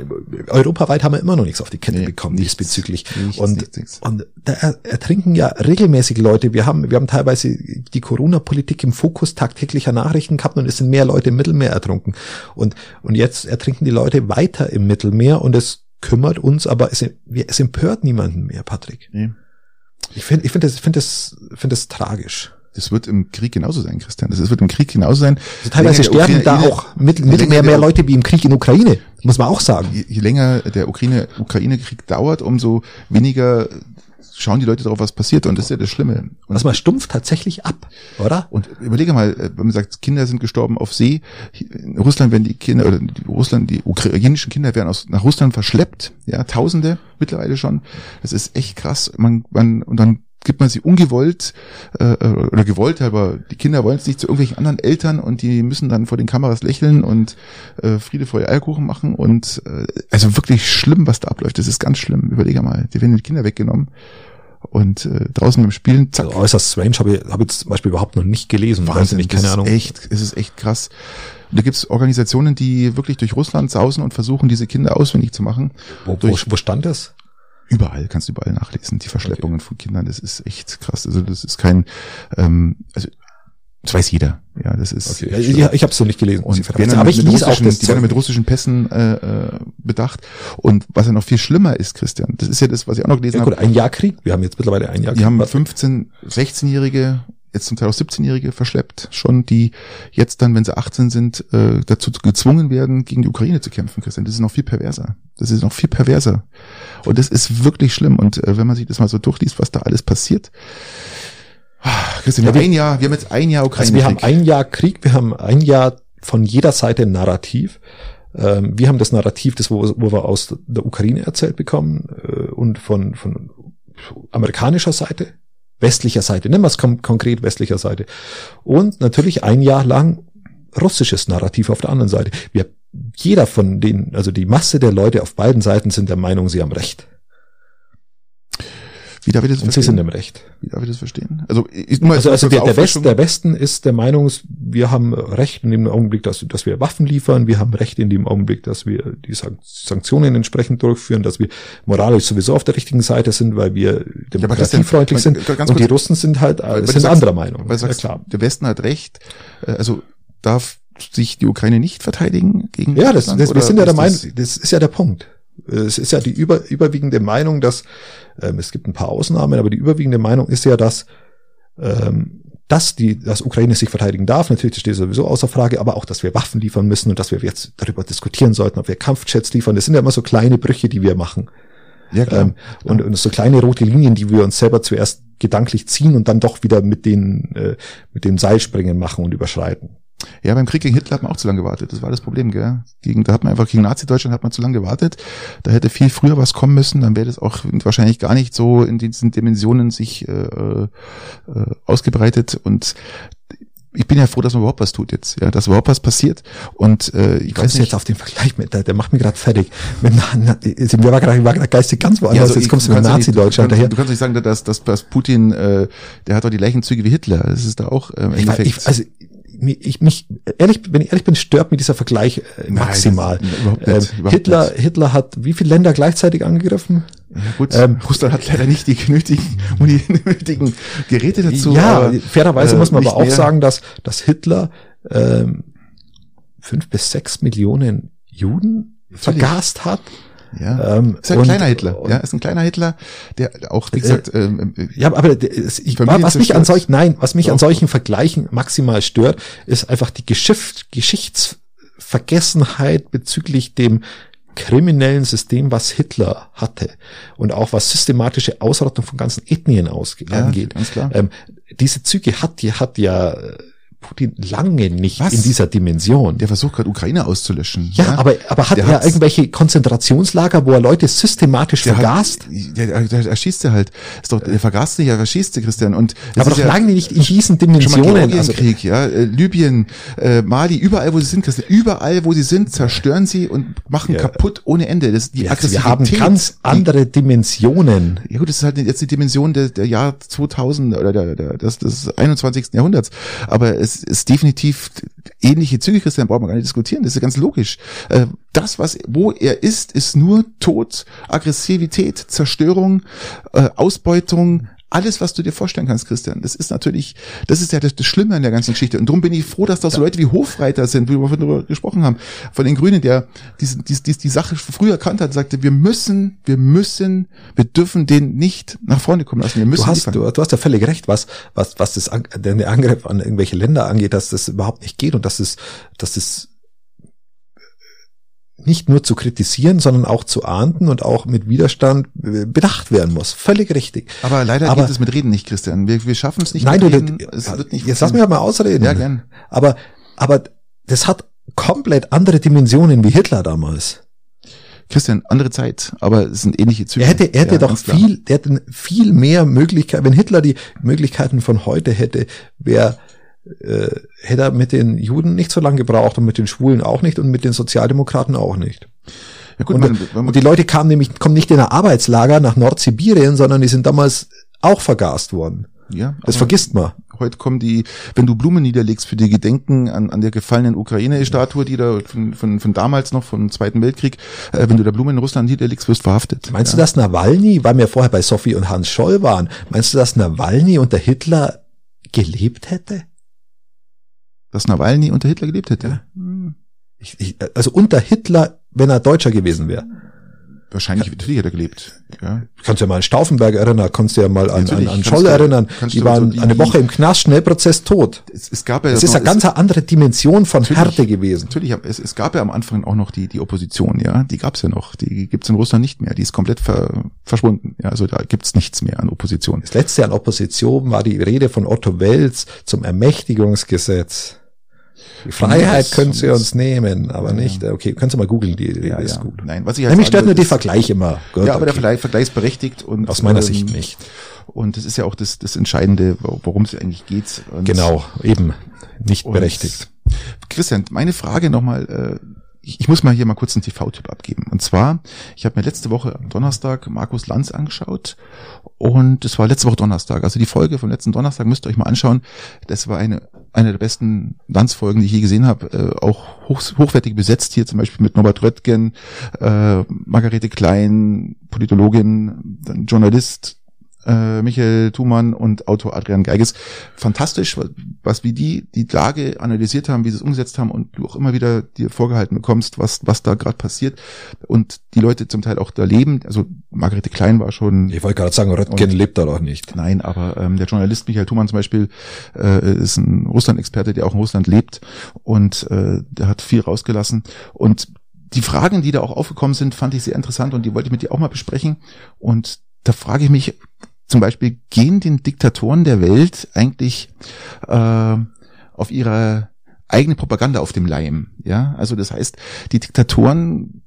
europaweit haben wir immer noch nichts auf die Kette nee, bekommen nichts, diesbezüglich. Nichts, und, nichts, nichts. und da ertrinken ja regelmäßig Leute. Wir haben, wir haben teilweise die Corona-Politik im Fokus tagtäglicher Nachrichten gehabt und es sind mehr Leute im Mittelmeer ertrunken. Und, und jetzt ertrinken die Leute weiter im Mittelmeer und es kümmert uns, aber es, es empört niemanden mehr, Patrick. Nee. Ich finde, ich finde das, finde das, finde das tragisch. Das wird im Krieg genauso sein, Christian. Das wird im Krieg genauso sein. Also teilweise sterben Ukraine, da auch mit, mit mehr, mehr Leute wie im Krieg in Ukraine, muss man auch sagen. Je, je länger der Ukraine, Ukraine-Krieg dauert, umso weniger schauen die Leute darauf, was passiert. Und das ist ja das Schlimme. Und, Also man stumpft tatsächlich ab, oder? und überlege mal, äh, wenn man sagt, Kinder sind gestorben auf See, in Russland werden die Kinder, oder die Russland, die ukrainischen Kinder werden aus, nach Russland verschleppt, ja, Tausende mittlerweile schon. Das ist echt krass. Man, man, und dann gibt man sie ungewollt äh, oder gewollt, aber die Kinder wollen es nicht zu irgendwelchen anderen Eltern und die müssen dann vor den Kameras lächeln und äh, Friede vor Eierkuchen machen und äh, also wirklich schlimm, was da abläuft. Das ist ganz schlimm. Überlege mal, die werden die Kinder weggenommen und äh, draußen beim Spielen, zack, Also äußerst strange habe ich, habe ich zum Beispiel überhaupt noch nicht gelesen. Wahnsinn, ich das keine Ahnung. ist echt, es ist echt krass. Und da gibt's Organisationen, die wirklich durch Russland sausen und versuchen, diese Kinder ausfindig zu machen. Wo, wo, durch- wo stand das? Überall, kannst du überall nachlesen, die Verschleppungen von Kindern, das ist echt krass. Also das ist kein, ähm, also das weiß jeder. Ja, das ist. Okay. echt Ich, habe es so nicht gelesen. Und fairerweise werden aber mit, ich mit auch das die werden mit russischen Pässen äh, äh, bedacht. Und was ja noch viel schlimmer ist, Christian, das ist ja das, was ich auch noch gelesen Ja, habe. ein Jahr Krieg. Wir haben jetzt mittlerweile ein Jahr Die haben Krieg. 15, 16-Jährige, jetzt zum Teil auch 17-Jährige verschleppt, schon die jetzt dann, wenn sie 18 sind, äh, dazu gezwungen werden, gegen die Ukraine zu kämpfen, Christian. Das ist noch viel perverser. Das ist noch viel perverser. Und das ist wirklich schlimm. Und äh, wenn man sich das mal so durchliest, was da alles passiert. Ah, Christian, Ja, wir ein Jahr, wir haben jetzt ein Jahr Ukraine. Also wir haben ein Jahr Krieg, wir haben ein Jahr von jeder Seite Narrativ. Ähm, wir haben das Narrativ, das wo, wo wir aus der Ukraine erzählt bekommen äh, und von, von amerikanischer Seite, westlicher Seite, nennen wir es kon konkret westlicher Seite. Und natürlich ein Jahr lang russisches Narrativ auf der anderen Seite. Wir, jeder von denen, also die Masse der Leute auf beiden Seiten sind der Meinung, sie haben Recht. Wie darf ich das Und sie sind verstehen? im Recht. Wie darf ich das verstehen? Also, ich, nur Also, als- also als der, der, West, Auffrischung. der Westen ist der Meinung, wir haben Recht in dem Augenblick, dass, dass wir Waffen liefern, wir haben Recht in dem Augenblick, dass wir die Sank- Sanktionen entsprechend durchführen, dass wir moralisch sowieso auf der richtigen Seite sind, weil wir demokratiefreundlich man- sind. ganz Und die kurz- Russen sind halt Weil äh, sind sagst- anderer Meinung. Weil du ja, sagst, klar. der Westen hat recht. Äh, Also darf sich die Ukraine nicht verteidigen gegen Ja, das, Russland, das, wir sind ja der Meinung, das- das ist ja der Punkt. Es ist ja die über, überwiegende Meinung, dass ähm, es gibt ein paar Ausnahmen, aber die überwiegende Meinung ist ja, dass ähm, dass die, dass Ukraine sich verteidigen darf, natürlich das steht sowieso außer Frage, aber auch, dass wir Waffen liefern müssen und dass wir jetzt darüber diskutieren sollten, ob wir Kampfjets liefern. Das sind ja immer so kleine Brüche, die wir machen. Ja, klar. Ähm, und, und so kleine rote Linien, die wir uns selber zuerst gedanklich ziehen und dann doch wieder mit den, äh, mit dem Seilspringen machen und überschreiten. Ja, beim Krieg gegen Hitler hat man auch zu lange gewartet. Das war das Problem, gell? Gegen, da hat man einfach gegen Nazi-Deutschland hat man zu lange gewartet. Da hätte viel früher was kommen müssen. Dann wäre das auch wahrscheinlich gar nicht so in diesen Dimensionen sich äh, äh, ausgebreitet. Und ich bin ja froh, dass man überhaupt was tut jetzt, ja, dass überhaupt was passiert. Und äh, ich Ich weiß nicht, jetzt auf den Vergleich mit, der, der macht mich gerade fertig. Mit, na, war gerade, geistig ganz woanders. Ja, also jetzt kommst du mit Nazi-Deutschland du, daher. kannst- du kannst nicht sagen, dass, dass, dass Putin, äh, der hat doch die Leichenzüge wie Hitler. Das ist da auch äh, im Ich, Endeffekt. ich, also, ich mich, ehrlich, wenn ich ehrlich bin, stört mir dieser Vergleich äh, Nein, maximal. das- überhaupt Ähm, nicht, überhaupt Hitler, nicht. Hitler hat wie viele Länder gleichzeitig angegriffen? ja, gut, ähm, Russland hat leider nicht die nötigen, die nötigen Geräte dazu. ja, fairerweise äh, muss man aber auch mehr. sagen, dass, dass Hitler ähm, fünf bis sechs Millionen Juden Natürlich. vergast hat. Ja. Ähm, ist ein und- kleiner Hitler, und- ja, ist ein kleiner Hitler, der auch, wie Äh, gesagt, ähm, äh, Ja, aber ich, was mich an zerstört. solch, nein, was mich an Doch. solchen Vergleichen maximal stört, ist einfach die Geschicht, Geschichtsvergessenheit bezüglich dem kriminellen System, was Hitler hatte und auch was systematische Ausrottung von ganzen Ethnien ausge Ja, angeht. ganz klar. Ähm, diese Züge hat, die hat ja äh, Putin lange nicht Was? in dieser Dimension. der versucht gerade Ukraine auszulöschen. ja, aber, aber hat Der er irgendwelche Konzentrationslager, wo er Leute systematisch der vergast? Hat, der, der, der erschießt er halt. Ist doch, der vergast nicht, er erschießt er, Christian. Und aber doch ja, lange nicht in diesen Dimensionen. Also, Georgienkrieg, ja, äh, Libyen, äh, Mali, überall wo sie sind, Christian, überall wo sie sind, zerstören sie und machen Ja. kaputt ohne Ende. Das die Ja, Aggressivität. wir haben ganz andere Dimensionen. Ja gut, das ist halt jetzt die Dimension der, der Jahr 2000 oder der, der, des, des 21. Jahrhunderts. Aber es ist definitiv ähnliche Züge, Christian, brauchen wir gar nicht diskutieren. Das ist ganz logisch. Äh, Das, was, wo er ist, ist nur Tod, Aggressivität, Zerstörung, äh, Ausbeutung, alles, was du dir vorstellen kannst, Christian. Das ist natürlich, das ist ja das, das Schlimme an der ganzen Geschichte. Und darum bin ich froh, dass da so Leute wie Hofreiter sind, wie wir vorhin darüber gesprochen haben, von den Grünen, der diese, diese, diese, die Sache früher erkannt hat, und sagte, wir müssen, wir müssen, wir dürfen den nicht nach vorne kommen lassen. Wir müssen Du hast, du, du hast ja völlig recht, was, was, was das, An- den Angriff an irgendwelche Länder angeht, dass das überhaupt nicht geht und dass es, dass es nicht nur zu kritisieren, sondern auch zu ahnden und auch mit Widerstand äh, bedacht werden muss. Völlig richtig. Aber leider Aber- geht es mit Reden nicht, Christian. Wir, wir schaffen es nicht Nein, mit du, Reden. das, Es wird nicht jetzt lass mich halt mal ausreden. Ja, gern. Aber, aber das hat komplett andere Dimensionen wie Hitler damals. Christian, andere Zeit, aber es sind ähnliche Züge. Er hätte, er hätte Ja, doch viel, der hätte viel mehr Möglichkeiten, wenn Hitler die Möglichkeiten von heute hätte, wäre, äh, hätte er mit den Juden nicht so lange gebraucht und mit den Schwulen auch nicht und mit den Sozialdemokraten auch nicht. Ja, gut, Und, man, man, und die Leute kamen nämlich, kommen nicht in ein Arbeitslager nach Nordsibirien, sondern die sind damals auch vergast worden. ja, Das vergisst man. heute kommen die, wenn du Blumen niederlegst für die Gedenken an, an der gefallenen Ukraine-Statue, die da von, von, von damals noch, vom Zweiten Weltkrieg, äh, wenn du da Blumen in Russland niederlegst, wirst verhaftet. Meinst ja. du, dass Nawalny, weil wir vorher bei Sophie und Hans Scholl waren, meinst du, dass Nawalny unter Hitler gelebt hätte? Dass Nawalny unter Hitler gelebt hätte? Hm, Ich, ich, also unter Hitler, wenn er Deutscher gewesen wäre. Wahrscheinlich, natürlich hat er gelebt. Ja. Kannst du ja mal an Stauffenberg erinnern, kannst du ja mal an, an, an Scholl du- erinnern. Die waren so die- eine Woche im Knast, Schnellprozess tot. Es, es gab ja Das ist noch- eine ganz andere Dimension von Härte gewesen. Natürlich, es, es gab ja am Anfang auch noch die, die Opposition, ja, die gab's ja noch. Die gibt's in Russland nicht mehr. Die ist komplett ver, verschwunden. Ja, also da gibt's nichts mehr an Opposition. Das letzte an Opposition war die Rede von Otto Welz zum Ermächtigungsgesetz. Die Freiheit sie das- uns nehmen, aber Ja, nicht. Okay, kannst du mal googeln, die Rede Ja, ist ja. gut. Nein, was ich halt Nämlich stört nur die ist- Vergleich immer. Gut, ja, aber der okay. Vergleich, Vergleich ist berechtigt und Aus meiner ähm, Sicht nicht. Und das ist ja auch das, das Entscheidende, worum es eigentlich geht. Und, Genau, eben nicht berechtigt. Christian, meine Frage nochmal, äh, ich, ich muss mal hier mal kurz einen TV-Tipp abgeben. Und zwar, ich habe mir letzte Woche am Donnerstag Markus Lanz angeschaut und es war letzte Woche Donnerstag. Also die Folge vom letzten Donnerstag müsst ihr euch mal anschauen. Das war eine eine der besten Lanz-Folgen, die ich je gesehen habe. Äh, auch hoch, hochwertig besetzt hier zum Beispiel mit Norbert Röttgen, äh, Margarete Klein, Politologin, Journalist, äh, Michael Thumann und Autor Adrian Geiges. Fantastisch, was, was wie die die Lage analysiert haben, wie sie es umgesetzt haben und du auch immer wieder dir vorgehalten bekommst, was was da gerade passiert und die Leute zum Teil auch da leben. Also Margarete Klein war schon Ich wollte gerade sagen, Röttgen lebt da doch nicht. Nein, aber ähm, der Journalist Michael Thumann zum Beispiel äh, ist ein Russland-Experte, der auch in Russland lebt und äh, der hat viel rausgelassen. Und die Fragen, die da auch aufgekommen sind, fand ich sehr interessant und die wollte ich mit dir auch mal besprechen. Und da frage ich mich zum Beispiel, gehen den Diktatoren der Welt eigentlich äh, auf ihre eigene Propaganda auf dem Leim? Ja, also das heißt, die Diktatoren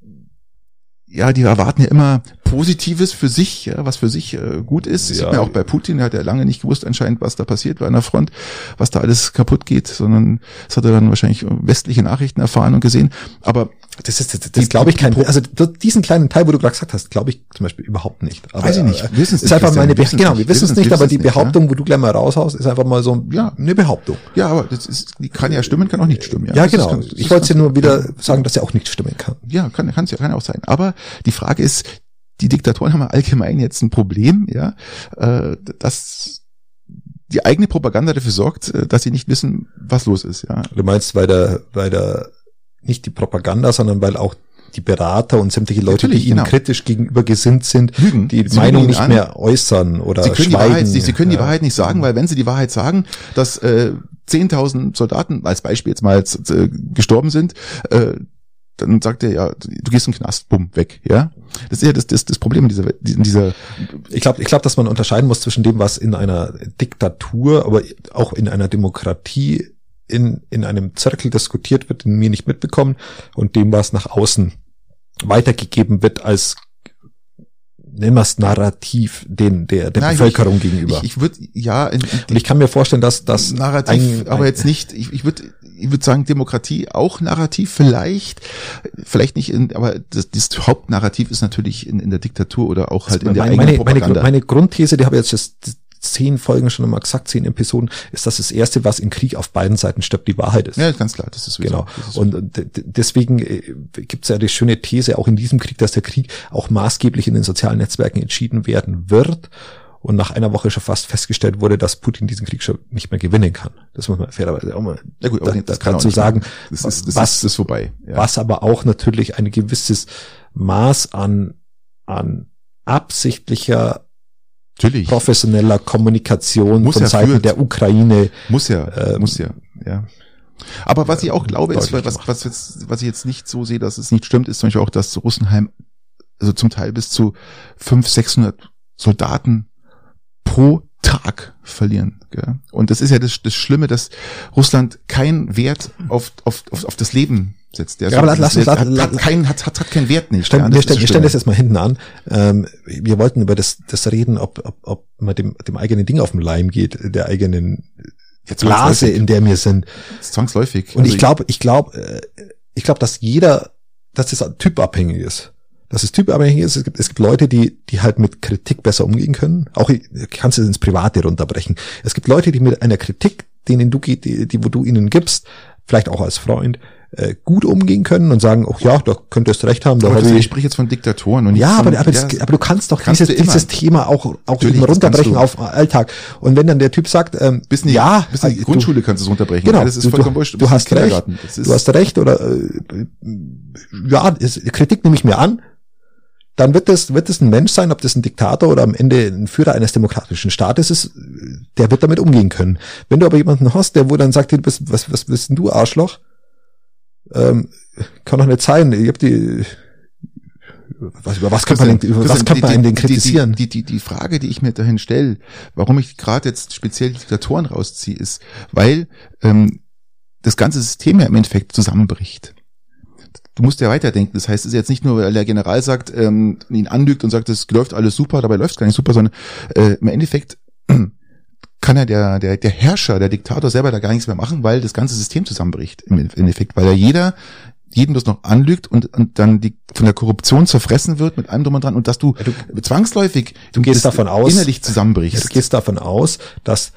ja, die erwarten ja immer Positives für sich, ja, was für sich äh, gut ist. Das Ja. sieht man ja auch bei Putin, der hat ja lange nicht gewusst anscheinend, was da passiert bei einer Front, was da alles kaputt geht, sondern das hat er dann wahrscheinlich westliche Nachrichten erfahren und gesehen. Aber Das ist, das, das glaube ich kein, also diesen kleinen Teil, wo du gerade gesagt hast, glaube ich zum Beispiel überhaupt nicht. Aber, Weiß ich nicht. äh, Wir wissen's ist nicht, einfach meine, wissen's genau, wir wissen es nicht, aber die nicht, Behauptung, wo du gleich mal raushaust, ist einfach mal so, Ja. eine Behauptung. ja, aber das ist, die kann ja stimmen, kann auch nicht stimmen. Ja, Ja, genau. kann- ich wollte dir nur wieder sagen, dass er auch nicht stimmen kann. Ja, kann kann's ja kann ja auch sein. Aber die Frage ist, die Diktatoren haben allgemein jetzt ein Problem, ja, äh, dass die eigene Propaganda dafür sorgt, äh, dass sie nicht wissen, was los ist, ja. Du meinst, weil der, weil der, nicht die Propaganda, sondern weil auch die Berater und sämtliche Leute, Natürlich, die ihnen genau. kritisch gegenüber gesinnt sind, Lügen. die Sie Meinung nicht an. mehr äußern oder Sie können, die schweigen. Wahrheit, nicht- sie können die Ja. Wahrheit nicht sagen, weil wenn sie die Wahrheit sagen, dass äh, 10.000 Soldaten als Beispiel jetzt mal z- äh, gestorben sind, äh, dann sagt er ja, du gehst in den Knast, bumm, weg, ja. Das ist ja das, das, das Problem in dieser, in dieser Ich glaube, ich glaube, dass man unterscheiden muss zwischen dem, was in einer Diktatur, aber auch in einer Demokratie in, in einem Zirkel diskutiert wird, den wir nicht mitbekommen, und dem, was nach außen weitergegeben wird als nennen wir es Narrativ den, der, der ich- Bevölkerung gegenüber. Ich, ich würde ja in, in und ich kann mir vorstellen, dass das Narrativ, ein- aber ein- jetzt nicht, ich, ich würde ich würde sagen, Demokratie auch Narrativ vielleicht, vielleicht nicht in, aber das, das Hauptnarrativ ist natürlich in, in der Diktatur oder auch halt in der meine, eigenen meine, meine, Propaganda. meine Grundthese, die habe ich jetzt just zehn Folgen schon immer gesagt, zehn Episoden, ist, dass das Erste, was im Krieg auf beiden Seiten stirbt, die Wahrheit ist. ja, ganz klar, das ist Genau. Das ist Und deswegen gibt es ja die schöne These auch in diesem Krieg, dass der Krieg auch maßgeblich in den sozialen Netzwerken entschieden werden wird. Und nach einer Woche schon fast festgestellt wurde, dass Putin diesen Krieg schon nicht mehr gewinnen kann. Das muss man fairerweise auch mal ja gut, aber da- das da- kann dazu sagen. Das ist, das was, ist, ist vorbei. Ja. was aber auch natürlich ein gewisses Maß an, an absichtlicher, Natürlich. professioneller Kommunikation Muss von ja Seiten der Ukraine Muss ja, Ähm, muss ja, ja. Aber was ich auch glaube, ist, was, was, jetzt, was ich jetzt nicht so sehe, dass es nicht stimmt, ist zum Beispiel auch, dass Russenheim also zum Teil bis zu 500, 600 Soldaten pro Tag verlieren. Gell? Und das ist ja das, das Schlimme, dass Russland keinen Wert auf, auf, auf, auf das Leben setzt. Der ja, aber lass uns, hat, hat, keinen, hat, hat, hat keinen Wert nicht. Stellen, ja, wir, stellen, wir stellen das jetzt mal hinten an. Ähm, wir wollten über das, das reden, ob, ob, ob man dem, dem eigenen Ding auf den Leim geht, der eigenen Blase, in der wir sind. Zwangsläufig. Und also ich glaube, ich glaube, äh, ich glaube, dass jeder, dass das typabhängig ist dass es typabhängig ist. Es gibt, es gibt Leute, die, die halt mit Kritik besser umgehen können. Auch kannst du es ins Private runterbrechen. Es gibt Leute, die mit einer Kritik, denen du, die, die, wo du ihnen gibst, vielleicht auch als Freund, äh, gut umgehen können und sagen, oh ja, da könntest du recht haben. Da aber ich, ich spreche jetzt von Diktatoren und ja, von, aber, aber, das, aber du kannst doch kannst dieses, dieses Thema auch auch eben runterbrechen auf Alltag. Und wenn dann der Typ sagt, ähm, bis in die, ja, bis in die Grundschule kannst du es runterbrechen. Genau, das ist du, vollkommen wurscht. Du, du hast recht. Du hast recht oder äh, ja, ist, Kritik nehme ich mir an dann wird es, wird es ein Mensch sein, ob das ein Diktator oder am Ende ein Führer eines demokratischen Staates ist, der wird damit umgehen können. Wenn du aber jemanden hast, der wo dann sagt, du bist, was, was bist denn du, Arschloch? Ähm, kann doch nicht sein. Ich hab die, was, über was kann man, denn, über was kann man die, denn kritisieren? Die, die, die, die Frage, die ich mir dahin stelle, warum ich gerade jetzt speziell Diktatoren rausziehe, ist, weil ähm, das ganze System ja im Endeffekt zusammenbricht du musst ja weiterdenken. Das heißt, es ist jetzt nicht nur, weil der General sagt, ähm, ihn anlügt und sagt, es läuft alles super, dabei läuft es gar nicht super, sondern äh, im Endeffekt kann ja der, der, der Herrscher, der Diktator selber da gar nichts mehr machen, weil das ganze System zusammenbricht im Endeffekt, weil ja jeder jedem das noch anlügt und, und dann die von der Korruption zerfressen wird mit allem drum und dran und dass du, du zwangsläufig du gehst davon aus innerlich zusammenbrichst. Du gehst davon aus, dass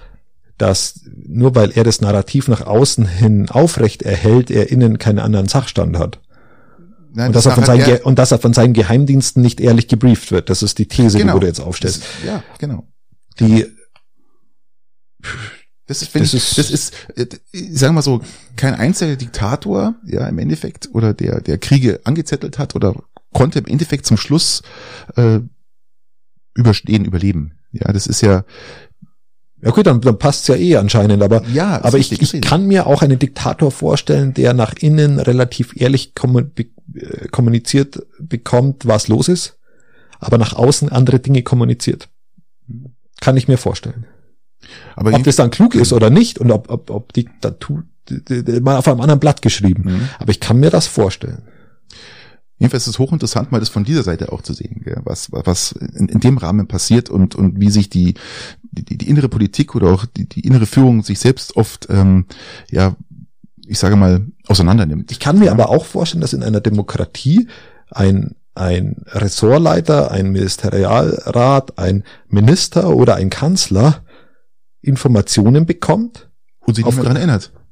dass nur weil er das Narrativ nach außen hin aufrecht erhält, er innen keinen anderen Sachstand hat. Nein, und, dass er von seinen er, und dass er von seinen Geheimdiensten nicht ehrlich gebrieft wird. Das ist die These, genau, die du jetzt aufstellst. Das, ja, genau. Die das ist, das, ich, ist, das ist, äh, sagen wir mal so, kein einzelner Diktator, ja, im Endeffekt, oder der, der Kriege angezettelt hat oder konnte im Endeffekt zum Schluss äh, überstehen, überleben. Ja, das ist ja, ja gut, dann, dann passt's ja eh anscheinend, aber, ja, aber ich, ich kann mir auch einen Diktator vorstellen, der nach innen relativ ehrlich äh, kommuniziert bekommt, was los ist, aber nach außen andere Dinge kommuniziert. Kann ich mir vorstellen. Aber ob das dann klug ist oder nicht und ob, ob, ob Diktatur mal auf einem anderen Blatt geschrieben. Mhm. Aber ich kann mir das vorstellen. Jedenfalls ist es hochinteressant, mal das von dieser Seite auch zu sehen, gell? was, was in, in dem Rahmen passiert und, und wie sich die, die, die innere Politik oder auch die, die innere Führung sich selbst oft, ähm, ja, ich sage mal, auseinandernimmt. Ich kann mir ja. aber auch vorstellen, dass in einer Demokratie ein, ein Ressortleiter, ein Ministerialrat, ein Minister oder ein Kanzler Informationen bekommt und sich nicht mehr daran erinnert.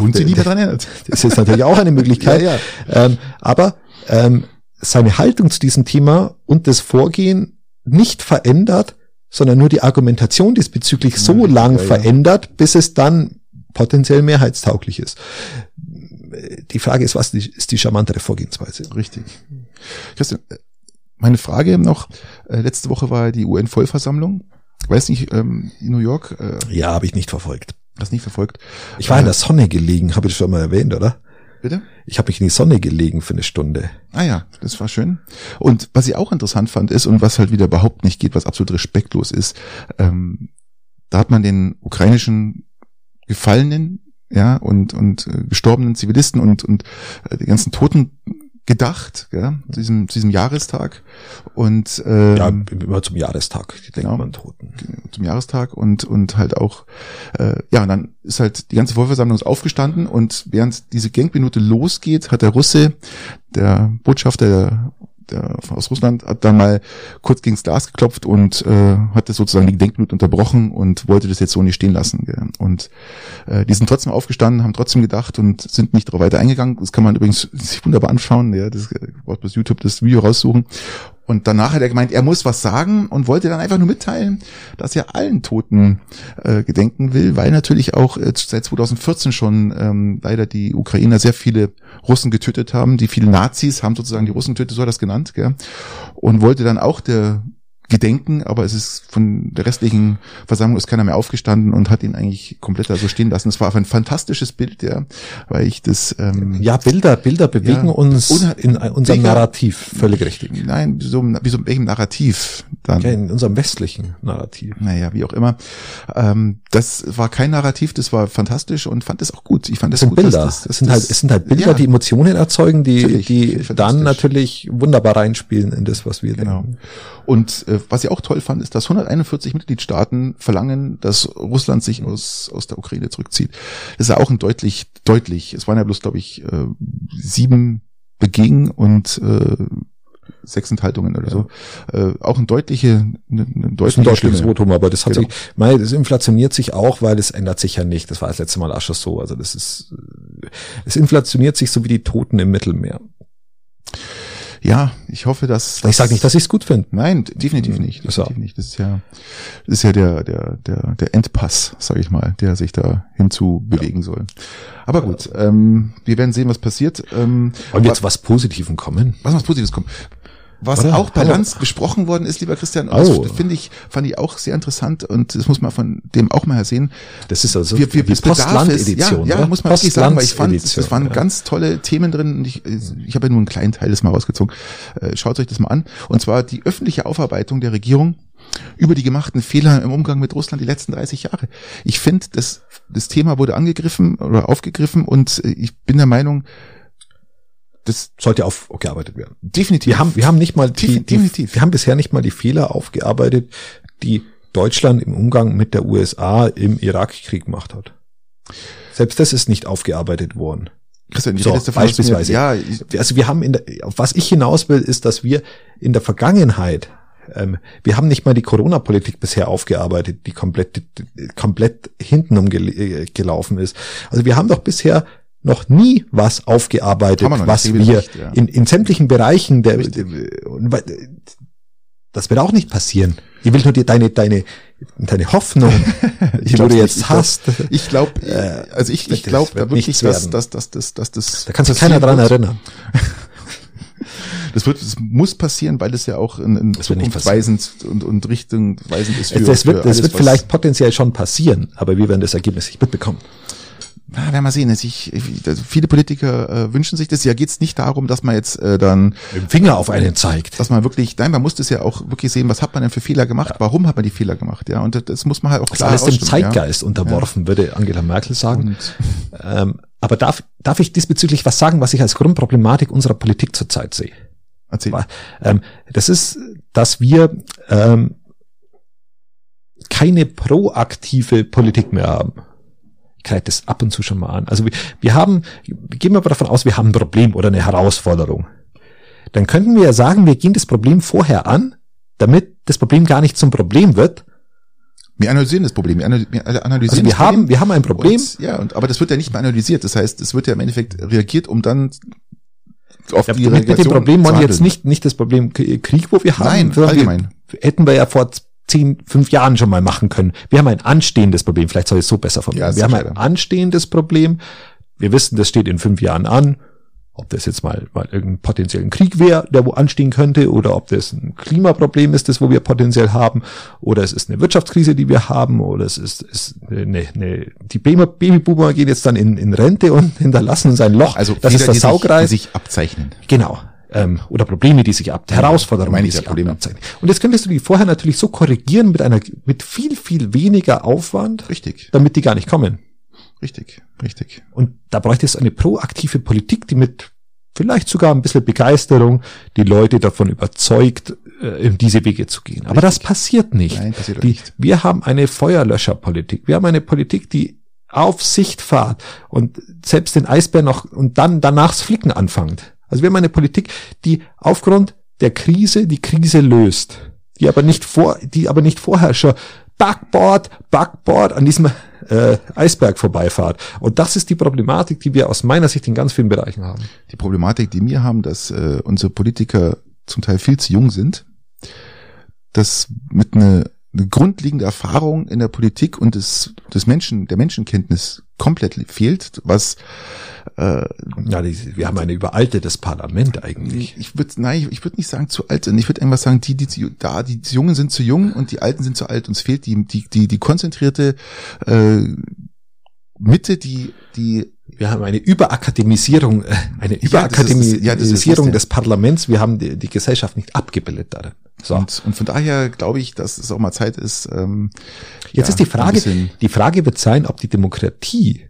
Und nicht mehr daran erinnert. Das ist natürlich auch eine Möglichkeit. ja, ja. Ähm, aber ähm, seine Haltung zu diesem Thema und das Vorgehen nicht verändert, sondern nur die Argumentation diesbezüglich ja, so lang ja, verändert, bis es dann potenziell mehrheitstauglich ist. Die Frage ist, was ist die charmantere Vorgehensweise? Richtig. Christian, meine Frage noch, äh, letzte Woche war die UN-Vollversammlung. Weiß nicht, ähm, in New York. Äh, ja, habe ich nicht verfolgt. Das nicht verfolgt. Ich war äh, in der Sonne gelegen, habe ich schon mal erwähnt, oder? Bitte? Ich habe mich in die Sonne gelegen für eine Stunde. Ah ja, das war schön. Und was ich auch interessant fand ist und was halt wieder überhaupt nicht geht, was absolut respektlos ist, ähm, da hat man den ukrainischen Gefallenen ja und und äh, gestorbenen Zivilisten und und äh, die ganzen Toten gedacht, ja, zu diesem, zu diesem Jahrestag. Und ähm, ja, immer zum Jahrestag, die denkt genau, man Toten. Zum Jahrestag und und halt auch, äh, ja, und dann ist halt die ganze Vollversammlung aufgestanden und während diese Gangminute losgeht, hat der Russe, der Botschafter der der aus Russland hat dann mal kurz gegens Glas geklopft und äh, hat das sozusagen die Gedenkminute unterbrochen und wollte das jetzt so nicht stehen lassen. Gell. Und äh, die sind trotzdem aufgestanden, haben trotzdem gedacht und sind nicht darauf weiter eingegangen. Das kann man übrigens sich wunderbar anschauen. Ja, das äh, braucht bis YouTube das Video raussuchen. Und danach hat er gemeint, er muss was sagen und wollte dann einfach nur mitteilen, dass er allen Toten äh, gedenken will, weil natürlich auch äh, seit 2014 schon ähm, leider die Ukrainer sehr viele Russen getötet haben. Die vielen Nazis haben sozusagen die Russen getötet, so hat er das genannt. Gell? Und wollte dann auch der gedenken, aber es ist von der restlichen Versammlung ist keiner mehr aufgestanden und hat ihn eigentlich komplett da so stehen lassen. Es war ein fantastisches Bild, ja, weil ich das ähm, ja Bilder Bilder bewegen ja, uns in unserem Narrativ völlig richtig. Nein, so wie so welchem Narrativ dann? Ja, in unserem westlichen Narrativ. Naja, wie auch immer. Ähm, das war kein Narrativ, das war fantastisch und fand es auch gut. Ich fand es gut, Bilder. Das, das, es sind halt es sind halt Bilder, ja, die Emotionen erzeugen, die die dann natürlich wunderbar reinspielen in das, was wir genau. denken. Und äh, was ich auch toll fand, ist, dass 141 Mitgliedstaaten verlangen, dass Russland sich aus, aus der Ukraine zurückzieht. Das ist ja auch ein deutlich, deutlich, es waren ja bloß, glaube ich, äh, sieben beging und äh, sechs Enthaltungen oder ja. so. Äh, auch ein deutliche, eine, eine deutliche ein deutliches Votum, aber das hat genau. sich, mei, das inflationiert sich auch, weil es ändert sich ja nicht. Das war das letzte Mal Asche so. Also das ist, es inflationiert sich so wie die Toten im Mittelmeer ja, ich hoffe, dass. dass ich sage nicht, dass ich es gut finde. Nein, definitiv hm, nicht. Definitiv so. nicht. Das ist ja, das ist ja der, der, der, der Endpass, sage ich mal, der sich da hinzu bewegen ja. soll. Aber gut, ähm, wir werden sehen, was passiert. Ähm, Und jetzt was Positiven kommen? Was was Positives kommt. Was Oder? auch bei Lanz besprochen worden ist, lieber Christian, oh. das finde ich, fand ich auch sehr interessant und das muss man von dem auch mal sehen. Das ist also wir, wir, die Post-Land-Edition. Ja, ja muss man wirklich sagen, weil ich fand, das waren ja. ganz tolle Themen drin und ich, ich habe ja nur einen kleinen Teil des mal rausgezogen. Äh, schaut euch das mal an. Und zwar die öffentliche Aufarbeitung der Regierung über die gemachten Fehler im Umgang mit Russland die letzten 30 Jahre. Ich finde, das, das Thema wurde angegriffen oder aufgegriffen und äh, ich bin der Meinung, das sollte aufgearbeitet werden. Definitiv. Wir haben, wir haben nicht mal die, definitiv. Die, wir haben bisher nicht mal die Fehler aufgearbeitet, die Deutschland im Umgang mit der USA im Irakkrieg gemacht hat. Selbst das ist nicht aufgearbeitet worden. Christian, so, davon, beispielsweise. Mir, ja, also wir haben in der, was ich hinaus will, ist, dass wir in der Vergangenheit ähm, wir haben nicht mal die Corona-Politik bisher aufgearbeitet, die komplett, komplett hintenum äh, gelaufen ist. Also wir haben doch bisher noch nie was aufgearbeitet, was wir nicht, ja. in, in sämtlichen Bereichen der, das wird auch nicht passieren. Ich will nur dir deine, deine, deine Hoffnung, die du jetzt ich hast. Ich glaube, äh, also ich, ich glaube da wirklich, dass, dass, dass, dass, dass das. Da kann sich keiner dran erinnern. Das wird, das muss passieren, weil es ja auch in, in zukunftsweisend und, und richtungweisend ist. Für, es wird, es wird vielleicht potenziell schon passieren, aber wir werden das Ergebnis nicht mitbekommen na, werden wir sehen. Ich, also viele Politiker äh, wünschen sich das. Ja, geht es nicht darum, dass man jetzt äh, dann mit dem Finger auf einen zeigt. Dass man wirklich, nein, man muss das ja auch wirklich sehen, was hat man denn für Fehler gemacht, ja. warum hat man die Fehler gemacht, ja. Und das, das muss man halt auch klar Das alles dem Zeitgeist ja. unterworfen, ja. würde Angela Merkel sagen. Ähm, aber darf, darf ich diesbezüglich was sagen, was ich als Grundproblematik unserer Politik zurzeit sehe? Erzähl. Ähm, das ist, dass wir ähm, keine proaktive Politik mehr haben greift das ab und zu schon mal an. Also wir, wir haben, gehen wir aber davon aus, wir haben ein Problem oder eine Herausforderung. Dann könnten wir ja sagen, wir gehen das Problem vorher an, damit das Problem gar nicht zum Problem wird. Wir analysieren das Problem. Wir analysieren also wir haben, Problem wir haben ein Problem. Und, ja, und, aber das wird ja nicht mehr analysiert. Das heißt, es wird ja im Endeffekt reagiert, um dann auf ja, die mit, mit dem Problem man jetzt nicht, nicht das Problem Krieg, wo wir haben. Nein, allgemein. Wir, hätten wir ja vor zehn, fünf Jahren schon mal machen können. Wir haben ein anstehendes Problem. Vielleicht soll ich es so besser formulieren. Ja, wir haben ein anstehendes Problem. Wir wissen, das steht in fünf Jahren an. Ob das jetzt mal, mal irgendein potenziellen Krieg wäre, der wo anstehen könnte, oder ob das ein Klimaproblem ist, das wo wir potenziell haben, oder es ist eine Wirtschaftskrise, die wir haben, oder es ist, ist eine, eine die Babyboomer gehen jetzt dann in, in Rente und hinterlassen uns ein Loch. Also das ist das Saugreis. Die sich abzeichnen. Genau ähm, oder Probleme, die sich ab, Herausforderungen, die sich Probleme. abzeichnen. Und jetzt könntest du die vorher natürlich so korrigieren mit einer, mit viel, viel weniger Aufwand. Richtig. Damit die gar nicht kommen. Richtig, richtig. Und da bräuchte es eine proaktive Politik, die mit vielleicht sogar ein bisschen Begeisterung die Leute davon überzeugt, äh, in diese Wege zu gehen. Aber das passiert nicht. Nein, passiert die, nicht. Wir haben eine Feuerlöscherpolitik. Wir haben eine Politik, die auf Sicht fahrt und selbst den Eisbär noch und dann danachs Flicken anfängt. Also wir haben eine Politik, die aufgrund der Krise die Krise löst, die aber nicht vor, die aber nicht vorher schon Backboard, Backboard an diesem äh, Eisberg vorbeifahrt. Und das ist die Problematik, die wir aus meiner Sicht in ganz vielen Bereichen haben. Die Problematik, die wir haben, dass äh, unsere Politiker zum Teil viel zu jung sind, dass mit einer eine grundlegende Erfahrung in der Politik und es des Menschen, der Menschenkenntnis komplett fehlt, was äh, ja, die, wir haben ein überaltetes Parlament eigentlich. Ich würde, nein, ich würde nicht sagen zu alt, ich würde einfach sagen, die, die, die, da, die, die Jungen sind zu jung und die Alten sind zu alt. Uns fehlt die, die, die, die konzentrierte äh, Mitte, die, die wir haben eine Überakademisierung, äh, eine Überakademisierung ja, das ist, ja, das des Parlaments. Wir haben die, die Gesellschaft nicht abgebildet darin. So. Und, und von daher glaube ich, dass es auch mal Zeit ist. Ähm, Jetzt ja, ist die Frage, die Frage wird sein, ob die Demokratie,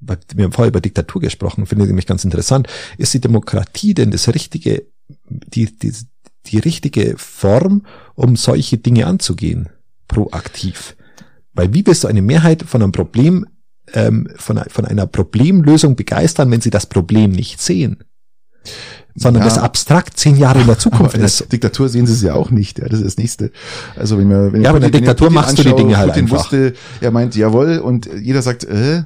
wir haben vorher über Diktatur gesprochen, finde ich nämlich ganz interessant, ist die Demokratie denn das richtige, die, die, die richtige Form, um solche Dinge anzugehen, proaktiv? Weil wie willst du eine Mehrheit von einem Problem ähm, von, von einer Problemlösung begeistern, wenn sie das Problem nicht sehen? sondern ja. das abstrakt zehn Jahre in der Zukunft aber ist. In der Diktatur sehen sie es ja auch nicht. Ja, das ist das Nächste. Also wenn man, wenn ja, aber in der Diktatur machst du die Dinge halt Putin einfach. Wusste, er meint jawohl und jeder sagt, äh,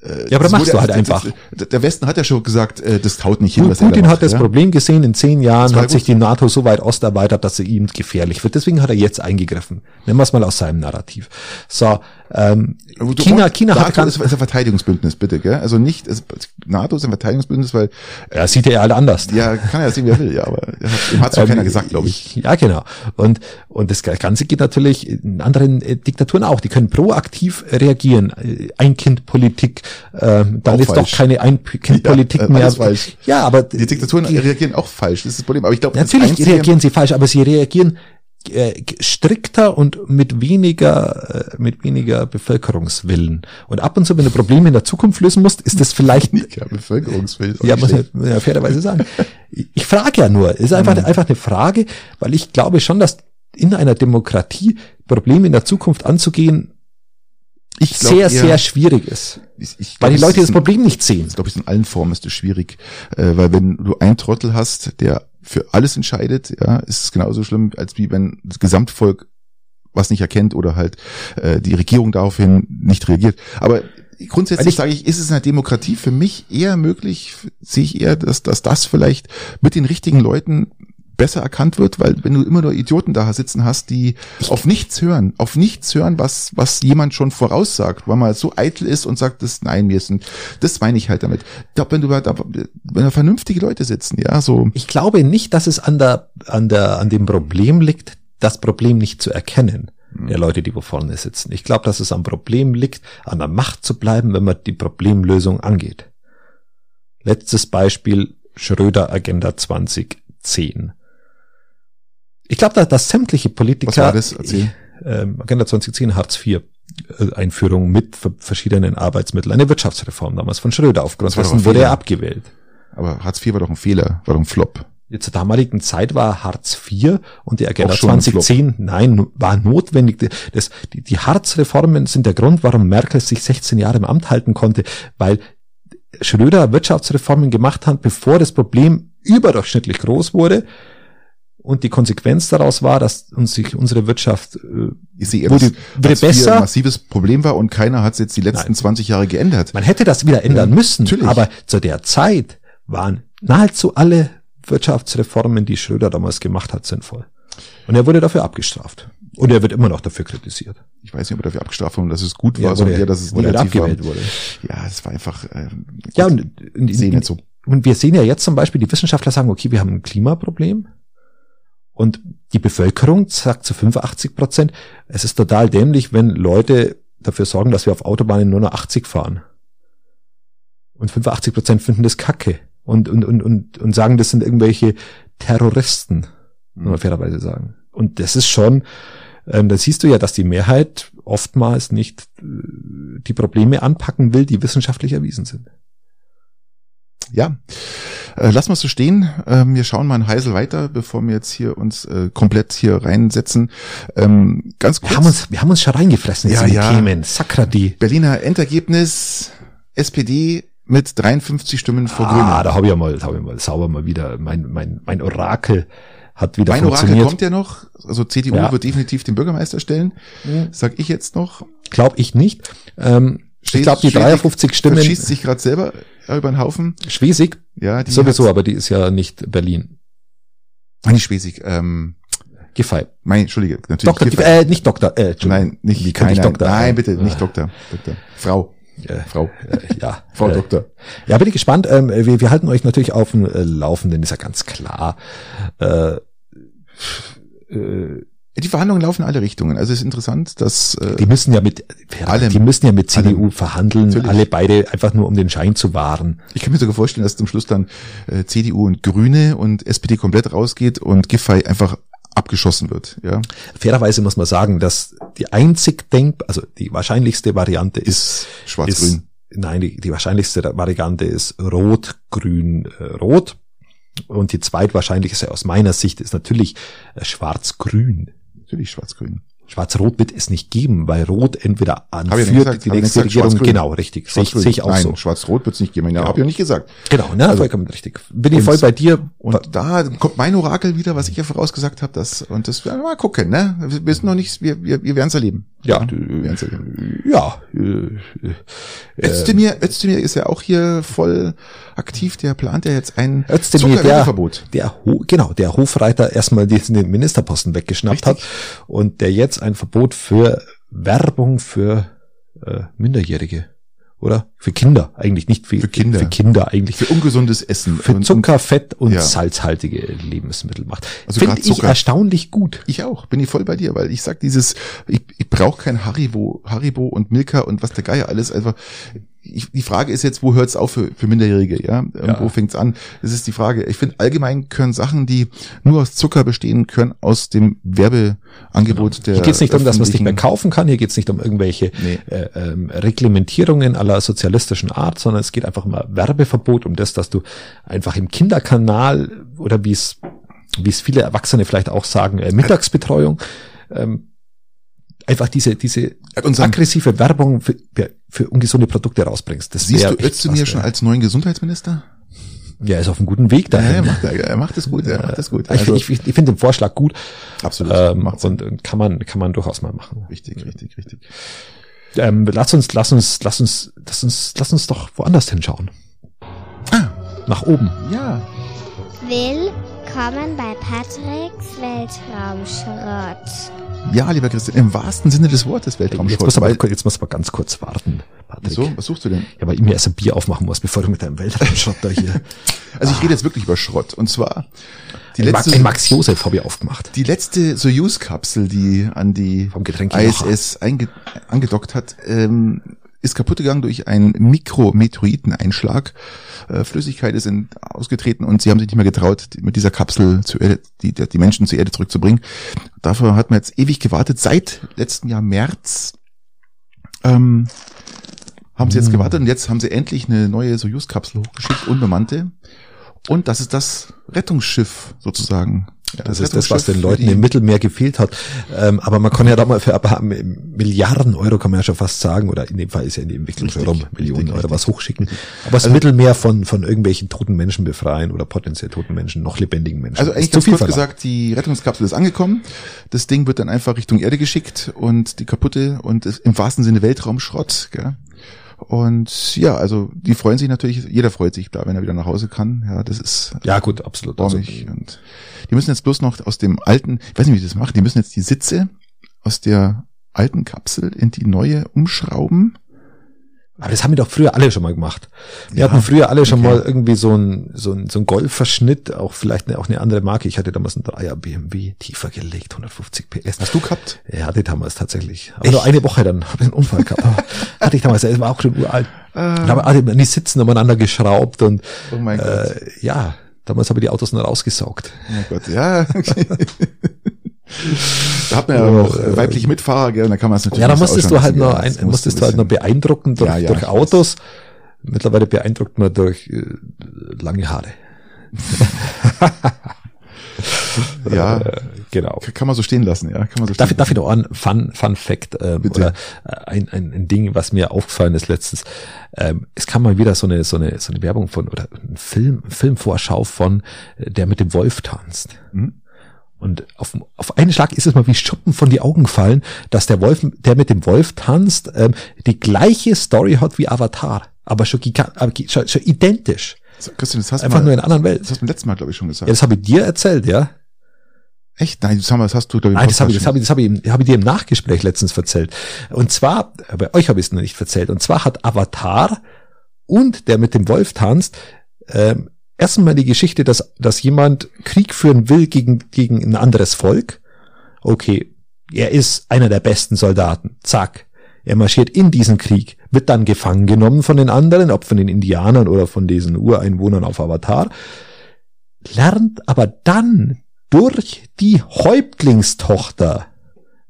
äh, ja, aber machst du halt einfach. Der Westen hat ja schon gesagt, äh, das haut nicht hin. Was Putin da hat das ja? Problem gesehen, in zehn Jahren hat sich die NATO so weit ost erweitert, dass sie ihm gefährlich wird. Deswegen hat er jetzt eingegriffen. Nehmen wir es mal aus seinem Narrativ. So, ähm, China, China hat ganz, ist ein Verteidigungsbündnis, bitte, gell? Also nicht, es, NATO ist ein Verteidigungsbündnis, weil ja, sieht ja alle anders. Ja, kann er ja sehen, wie er will, ja, aber hat, hat es ähm, keiner gesagt, glaube ich. Ja, genau. Und und das Ganze geht natürlich in anderen äh, Diktaturen auch. Die können proaktiv reagieren. Äh, Ein-Kind-Politik, äh, dann ist doch keine Ein-Kind-Politik ja, mehr. Falsch. Ja, aber die Diktaturen die, reagieren auch falsch. Das ist das Problem. Aber ich glaube, natürlich reagieren sie falsch, aber sie reagieren äh, strikter und mit weniger, äh, mit weniger Bevölkerungswillen. Und ab und zu, wenn du Probleme in der Zukunft lösen musst, ist das vielleicht. Weniger Bevölkerungswillen. Ja, muss ja fairerweise sagen. Ich frage ja nur, ist einfach, mhm. einfach eine Frage, weil ich glaube schon, dass in einer Demokratie Probleme in der Zukunft anzugehen, ich glaub, sehr, sehr schwierig ist. Ich, ich glaub, weil die Leute das Problem nicht sehen. Ich glaube, in allen Formen ist es schwierig. Äh, weil wenn du einen Trottel hast, der für alles entscheidet, ja, ist es genauso schlimm, als wie wenn das Gesamtvolk was nicht erkennt oder halt äh, die Regierung daraufhin nicht reagiert. Aber grundsätzlich sage ich, ist es in der Demokratie für mich eher möglich, sehe ich eher, dass, dass das vielleicht mit den richtigen Leuten besser erkannt wird, weil wenn du immer nur Idioten da sitzen hast, die auf nichts hören, auf nichts hören, was, was jemand schon voraussagt, weil man so eitel ist und sagt, das, nein, wir sind, das meine ich halt damit. Ich glaube, wenn du, wenn da vernünftige Leute sitzen, ja, so. Ich glaube nicht, dass es an der, an der, an dem Problem liegt, das Problem nicht zu erkennen hm. der Leute, die wo vorne sitzen. Ich glaube, dass es am Problem liegt, an der Macht zu bleiben, wenn man die Problemlösung angeht. Letztes Beispiel Schröder Agenda 2010. Ich glaube, dass, dass sämtliche Politiker. Was war das? Erzähl. Ähm, Agenda 2010, Hartz IV. Äh, Einführung mit verschiedenen Arbeitsmitteln, eine Wirtschaftsreform damals von Schröder aufgrund dessen wurde er abgewählt. Aber Hartz IV war doch ein Fehler, war doch ein Flop. Zur damaligen Zeit war Hartz IV und die Agenda 2010, nein, war notwendig. Das, die, die Hartz-Reformen sind der Grund, warum Merkel sich 16 Jahre im Amt halten konnte, weil Schröder Wirtschaftsreformen gemacht hat, bevor das Problem überdurchschnittlich groß wurde und die Konsequenz daraus war, dass uns sich unsere Wirtschaft äh, ich sehe, wurde, wurde besser. Ein massives Problem war und keiner hat es jetzt die letzten Nein. 20 Jahre geändert. Man hätte das wieder ändern ja, müssen, natürlich. aber zu der Zeit waren nahezu alle Wirtschaftsreformen, die Schröder damals gemacht hat, sinnvoll. Und er wurde dafür abgestraft. Und er wird immer noch dafür kritisiert. Ich weiß nicht, ob er dafür abgestraft wurde, dass es gut war, ja, sondern eher, dass es negativ abgewählt war. wurde. Ja, es war einfach. Ähm, ja, und, und, sehen so. und wir sehen ja jetzt zum Beispiel, die Wissenschaftler sagen, okay, wir haben ein Klimaproblem. Und die Bevölkerung sagt zu 85 Prozent, es ist total dämlich, wenn Leute dafür sorgen, dass wir auf Autobahnen nur noch 80 fahren. Und 85 Prozent finden das kacke und, und, und, und, und sagen, das sind irgendwelche Terroristen, muss man mhm. fairerweise sagen. Und das ist schon, ähm, da siehst du ja, dass die Mehrheit oftmals nicht äh, die Probleme anpacken will, die wissenschaftlich erwiesen sind. Ja, äh, lassen wir es so stehen. Ähm, wir schauen mal in Heisel weiter, bevor wir jetzt hier uns äh, komplett hier reinsetzen. Ähm, ganz kurz. Wir haben uns, wir haben uns schon reingefressen ja, ja. Themen. Sakradi. Berliner Endergebnis, SPD mit 53 Stimmen vor ah, Grünen. Ah, da habe ich ja mal, da habe ich mal sauber mal wieder mein, mein, mein Orakel hat wieder mein funktioniert. Orakel kommt ja noch. Also CDU ja. wird definitiv den Bürgermeister stellen. Mhm. Sag ich jetzt noch. Glaub ich nicht. Ähm, ich glaube, die 53 Stimmen. schießt sich gerade selber über den Haufen. Schwesig? Ja, die sowieso, aber die ist ja nicht Berlin. Ah, nicht Schwesig. Ähm, Giffey. Mein, Entschuldige, natürlich. Doktor, Giffey. äh, nicht Doktor, äh, Entschuldigung. nein, nicht, Wie kann nein, ich nein, Doktor? nein, bitte, nicht Äh, Doktor, Doktor. Frau, äh, Frau, äh, ja. Frau äh, Doktor. Ja, bin ich gespannt. Ähm, wir, wir halten euch natürlich auf dem äh, Laufenden, ist ja ganz klar. Äh, äh, Die Verhandlungen laufen in alle Richtungen. Also es ist interessant, dass äh, die müssen ja mit, Allem. die müssen ja mit CDU Allem. verhandeln, Natürlich. alle beide einfach nur um den Schein zu wahren. ich kann mir sogar vorstellen, dass zum Schluss dann äh, CDU und Grüne und SPD komplett rausgeht und Giffey einfach abgeschossen wird. Ja, Fairerweise muss man sagen, dass die einzig denk, also die wahrscheinlichste Variante ist, schwarz-grün. ist nein, die, die wahrscheinlichste Variante ist rot, grün, äh. Und die zweitwahrscheinlichste aus meiner Sicht ist natürlich äh, schwarz-grün. Natürlich schwarz-grün. Schwarz-Rot wird es nicht geben, weil Rot entweder anführt gesagt, die nächste Regierung. Genau, richtig. Sehe ich, sehe ich auch Nein, so. schwarz-rot wird's nicht geben. Ja, Ja. hab ich ja nicht gesagt. Genau, ne, Also- vollkommen richtig. Bin ich voll bei dir. Und da kommt mein Orakel wieder, was ich ja vorausgesagt habe, das und das wir mal gucken, ne? Wir wissen noch nichts, wir wir, wir werden es erleben. Ja, wir werden's erleben. ja, Özdemir, Özdemir ist ja auch hier voll aktiv, der plant ja jetzt ein Özdemir, der, der, Ho- genau, der Hofreiter erstmal diesen den Ministerposten weggeschnappt Richtig. hat und der jetzt ein Verbot für Werbung für äh, Minderjährige oder für Kinder eigentlich nicht für, Für Kinder. für Kinder eigentlich Für ungesundes Essen. für Zucker, Fett und Ja. salzhaltige Lebensmittel macht. Also Finde ich erstaunlich gut. Ich auch, bin ich voll bei dir, weil ich sag dieses, ich, ich brauche kein Haribo, Haribo und Milka und was der Geier alles. Also ich, die Frage ist jetzt, wo hört's auf für, für Minderjährige, ja? Und Ja. Wo fängt's an? Das ist die Frage. Ich finde, allgemein können Sachen, die nur aus Zucker bestehen, können aus dem Werbeangebot der Hier geht es nicht um, dass man es nicht mehr kaufen kann, hier geht es nicht um irgendwelche Nee. äh, ähm, Reglementierungen aller sozialistischen Art, sondern es geht einfach um ein Werbeverbot, um das, dass du einfach im Kinderkanal oder wie es wie es viele Erwachsene vielleicht auch sagen, äh, Mittagsbetreuung, ähm, einfach diese, diese aggressive Werbung für, für ungesunde Produkte rausbringst. Das Siehst du Özdemir schon als neuen Gesundheitsminister? Ja, er ist auf einem guten Weg Ja, dahin. er macht, er macht das gut, er macht das gut. ich Also, ich, ich finde den Vorschlag gut absolut. ähm, macht und, und kann man kann man durchaus mal machen. Richtig, richtig, richtig. Ähm, lass uns, lass uns, lass uns, lass uns, lass uns doch woanders hinschauen. Ah. Nach oben. Ja, Willkommen bei Patricks Weltraumschrott. Ja, lieber Christian, im wahrsten Sinne des Wortes Jetzt Weltraumschrott. muss, aber, jetzt muss aber ganz kurz warten, Patrick. Wieso? Was suchst du denn? Ja, weil ich mir erst ein Bier aufmachen muss, bevor du mit deinem Weltraumschrott da hier. Also ich rede jetzt wirklich über Schrott. Und zwar die ein, letzte, ein Max Josef habe ich aufgemacht. die letzte Soyuz-Kapsel, die an die ISS einge angedockt hat, ähm, ist kaputt gegangen durch einen Mikrometeoriteneinschlag. Äh, Flüssigkeit ist in, ausgetreten und sie haben sich nicht mehr getraut, die, mit dieser Kapsel zu Erde, die, die die Menschen zur Erde zurückzubringen. Dafür hat man jetzt ewig gewartet. Seit letzten Jahr März ähm, haben sie jetzt Hm. gewartet und jetzt haben sie endlich eine neue Soyuz-Kapsel hochgeschickt, unbemannte. Und das ist das Rettungsschiff sozusagen. Ja, Das ist das, was den Leuten im Mittelmeer gefehlt hat. Ähm, aber man kann ja da mal für ein paar Milliarden Euro, kann man ja schon fast sagen, oder in dem Fall ist ja in die Entwicklung schon rum, Millionen richtig, Euro was hochschicken. Aber das Mittelmeer von, von irgendwelchen toten Menschen befreien oder potenziell toten Menschen, noch lebendigen Menschen. Also eigentlich zu viel kurz verlangt. gesagt, die Rettungskapsel ist angekommen. Das Ding wird dann einfach Richtung Erde geschickt und die kaputte und im wahrsten Sinne Weltraumschrott. Gell? Und ja, also die freuen sich natürlich, jeder freut sich, klar, wenn er wieder nach Hause kann. Ja, das ist Ja, gut, absolut. Also, und die müssen jetzt bloß noch aus dem alten, ich weiß nicht, wie die das machen, die müssen jetzt die Sitze aus der alten Kapsel in die neue umschrauben. Aber das haben wir doch früher alle schon mal gemacht. Wir Ja, hatten früher alle schon okay. mal irgendwie so ein, so ein, so ein Golfverschnitt, auch vielleicht eine, auch eine andere Marke. Ich hatte damals einen Dreier BMW tiefer gelegt, 150 PS. Hast du gehabt? Er hatte damals tatsächlich. Aber Echt? nur eine Woche dann habe ich einen Unfall gehabt. Hatte ich damals, er war auch schon uralt. Äh, Und aber alle die Sitzen umeinander geschraubt und oh mein Gott. äh, ja, damals habe ich die Autos nur rausgesaugt. Oh mein Gott, ja. da hat man ja auch äh, weibliche Mitfahrer, gell, und da kann man es natürlich Ja, da so musstest du halt ja, ein, das musst musstest du halt nur beeindrucken durch, Ja, ja, durch Autos. Mittlerweile beeindruckt man durch äh, lange Haare. Ja, Äh, genau. kann man so stehen lassen, ja, kann man so Darf, stehen ich- darf ich noch einen Fun, Fun Fact ähm, Bitte. oder äh, ein, ein, ein Ding, was mir aufgefallen ist letztens. Ähm, es kam mal wieder so eine, so eine, so eine Werbung von oder ein Film, Filmvorschau von äh, der mit dem Wolf tanzt. Mhm. Und auf, auf einen Schlag ist es mal wie Schuppen von die Augen fallen, dass der Wolf, der mit dem Wolf tanzt, ähm, die gleiche Story hat wie Avatar, aber schon, schon, schon identisch. So, Christian, das hast du Einfach mal, nur in einer anderen Welt. das hast du beim letzten Mal, glaube ich, schon gesagt. Ja, das habe ich dir erzählt, ja. Echt? Nein, das, haben wir, das hast du, glaube Nein, das habe ich, das habe ich, das habe ich, hab ich dir im Nachgespräch letztens erzählt. Und zwar, bei euch habe ich es noch nicht erzählt. Und zwar hat Avatar und der mit dem Wolf tanzt, ähm, erstmal die Geschichte, dass, dass jemand Krieg führen will gegen, gegen ein anderes Volk. Okay, er ist einer der besten Soldaten. Zack. Er marschiert in diesen Krieg, wird dann gefangen genommen von den anderen, ob von den Indianern oder von diesen Ureinwohnern auf Avatar, lernt aber dann durch die Häuptlingstochter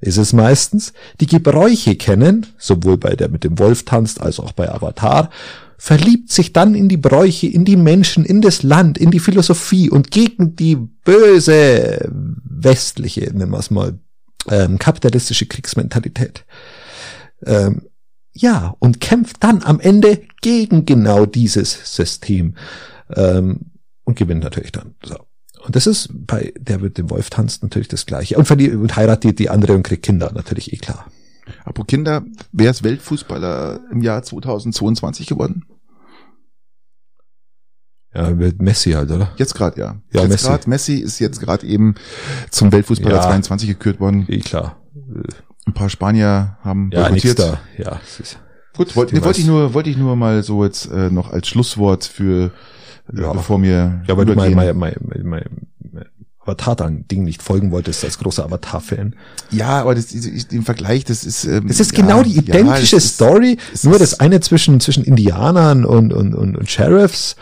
ist es meistens, die Gebräuche kennen, sowohl bei der mit dem Wolf tanzt als auch bei Avatar, verliebt sich dann in die Bräuche, in die Menschen, in das Land, in die Philosophie und gegen die böse westliche, nennen wir es mal, ähm, kapitalistische Kriegsmentalität. Ähm, ja, und kämpft dann am Ende gegen genau dieses System ähm, und gewinnt natürlich dann. So. Und das ist bei der mit dem Wolf tanzt natürlich das Gleiche. Und, verliert, und heiratet die andere und kriegt Kinder, natürlich eh klar. Apropos Kinder, wer ist Weltfußballer im Jahr 2022 geworden? Ja, Messi halt, oder? Jetzt gerade, ja. Ja, jetzt Messi. Grad, Messi ist jetzt gerade eben zum Weltfußballer Ja. 22 gekürt worden. Eh klar. Ein paar Spanier haben Ja, boykottiert. da. Ja, ist, Gut, wollte Die wollte ich nur, wollte ich nur mal so jetzt äh, noch als Schlusswort für, äh, Ja. bevor wir ja, du mein, mein, mein, mein, mein Avatar-Ding nicht folgen wolltest als großer Avatar-Fan. Ja, aber das, das, den Vergleich, das ist. Ähm, Es ist ja, genau die ja, identische ist- Story, es nur ist- das eine zwischen, zwischen Indianern und, und, und, und Sheriffs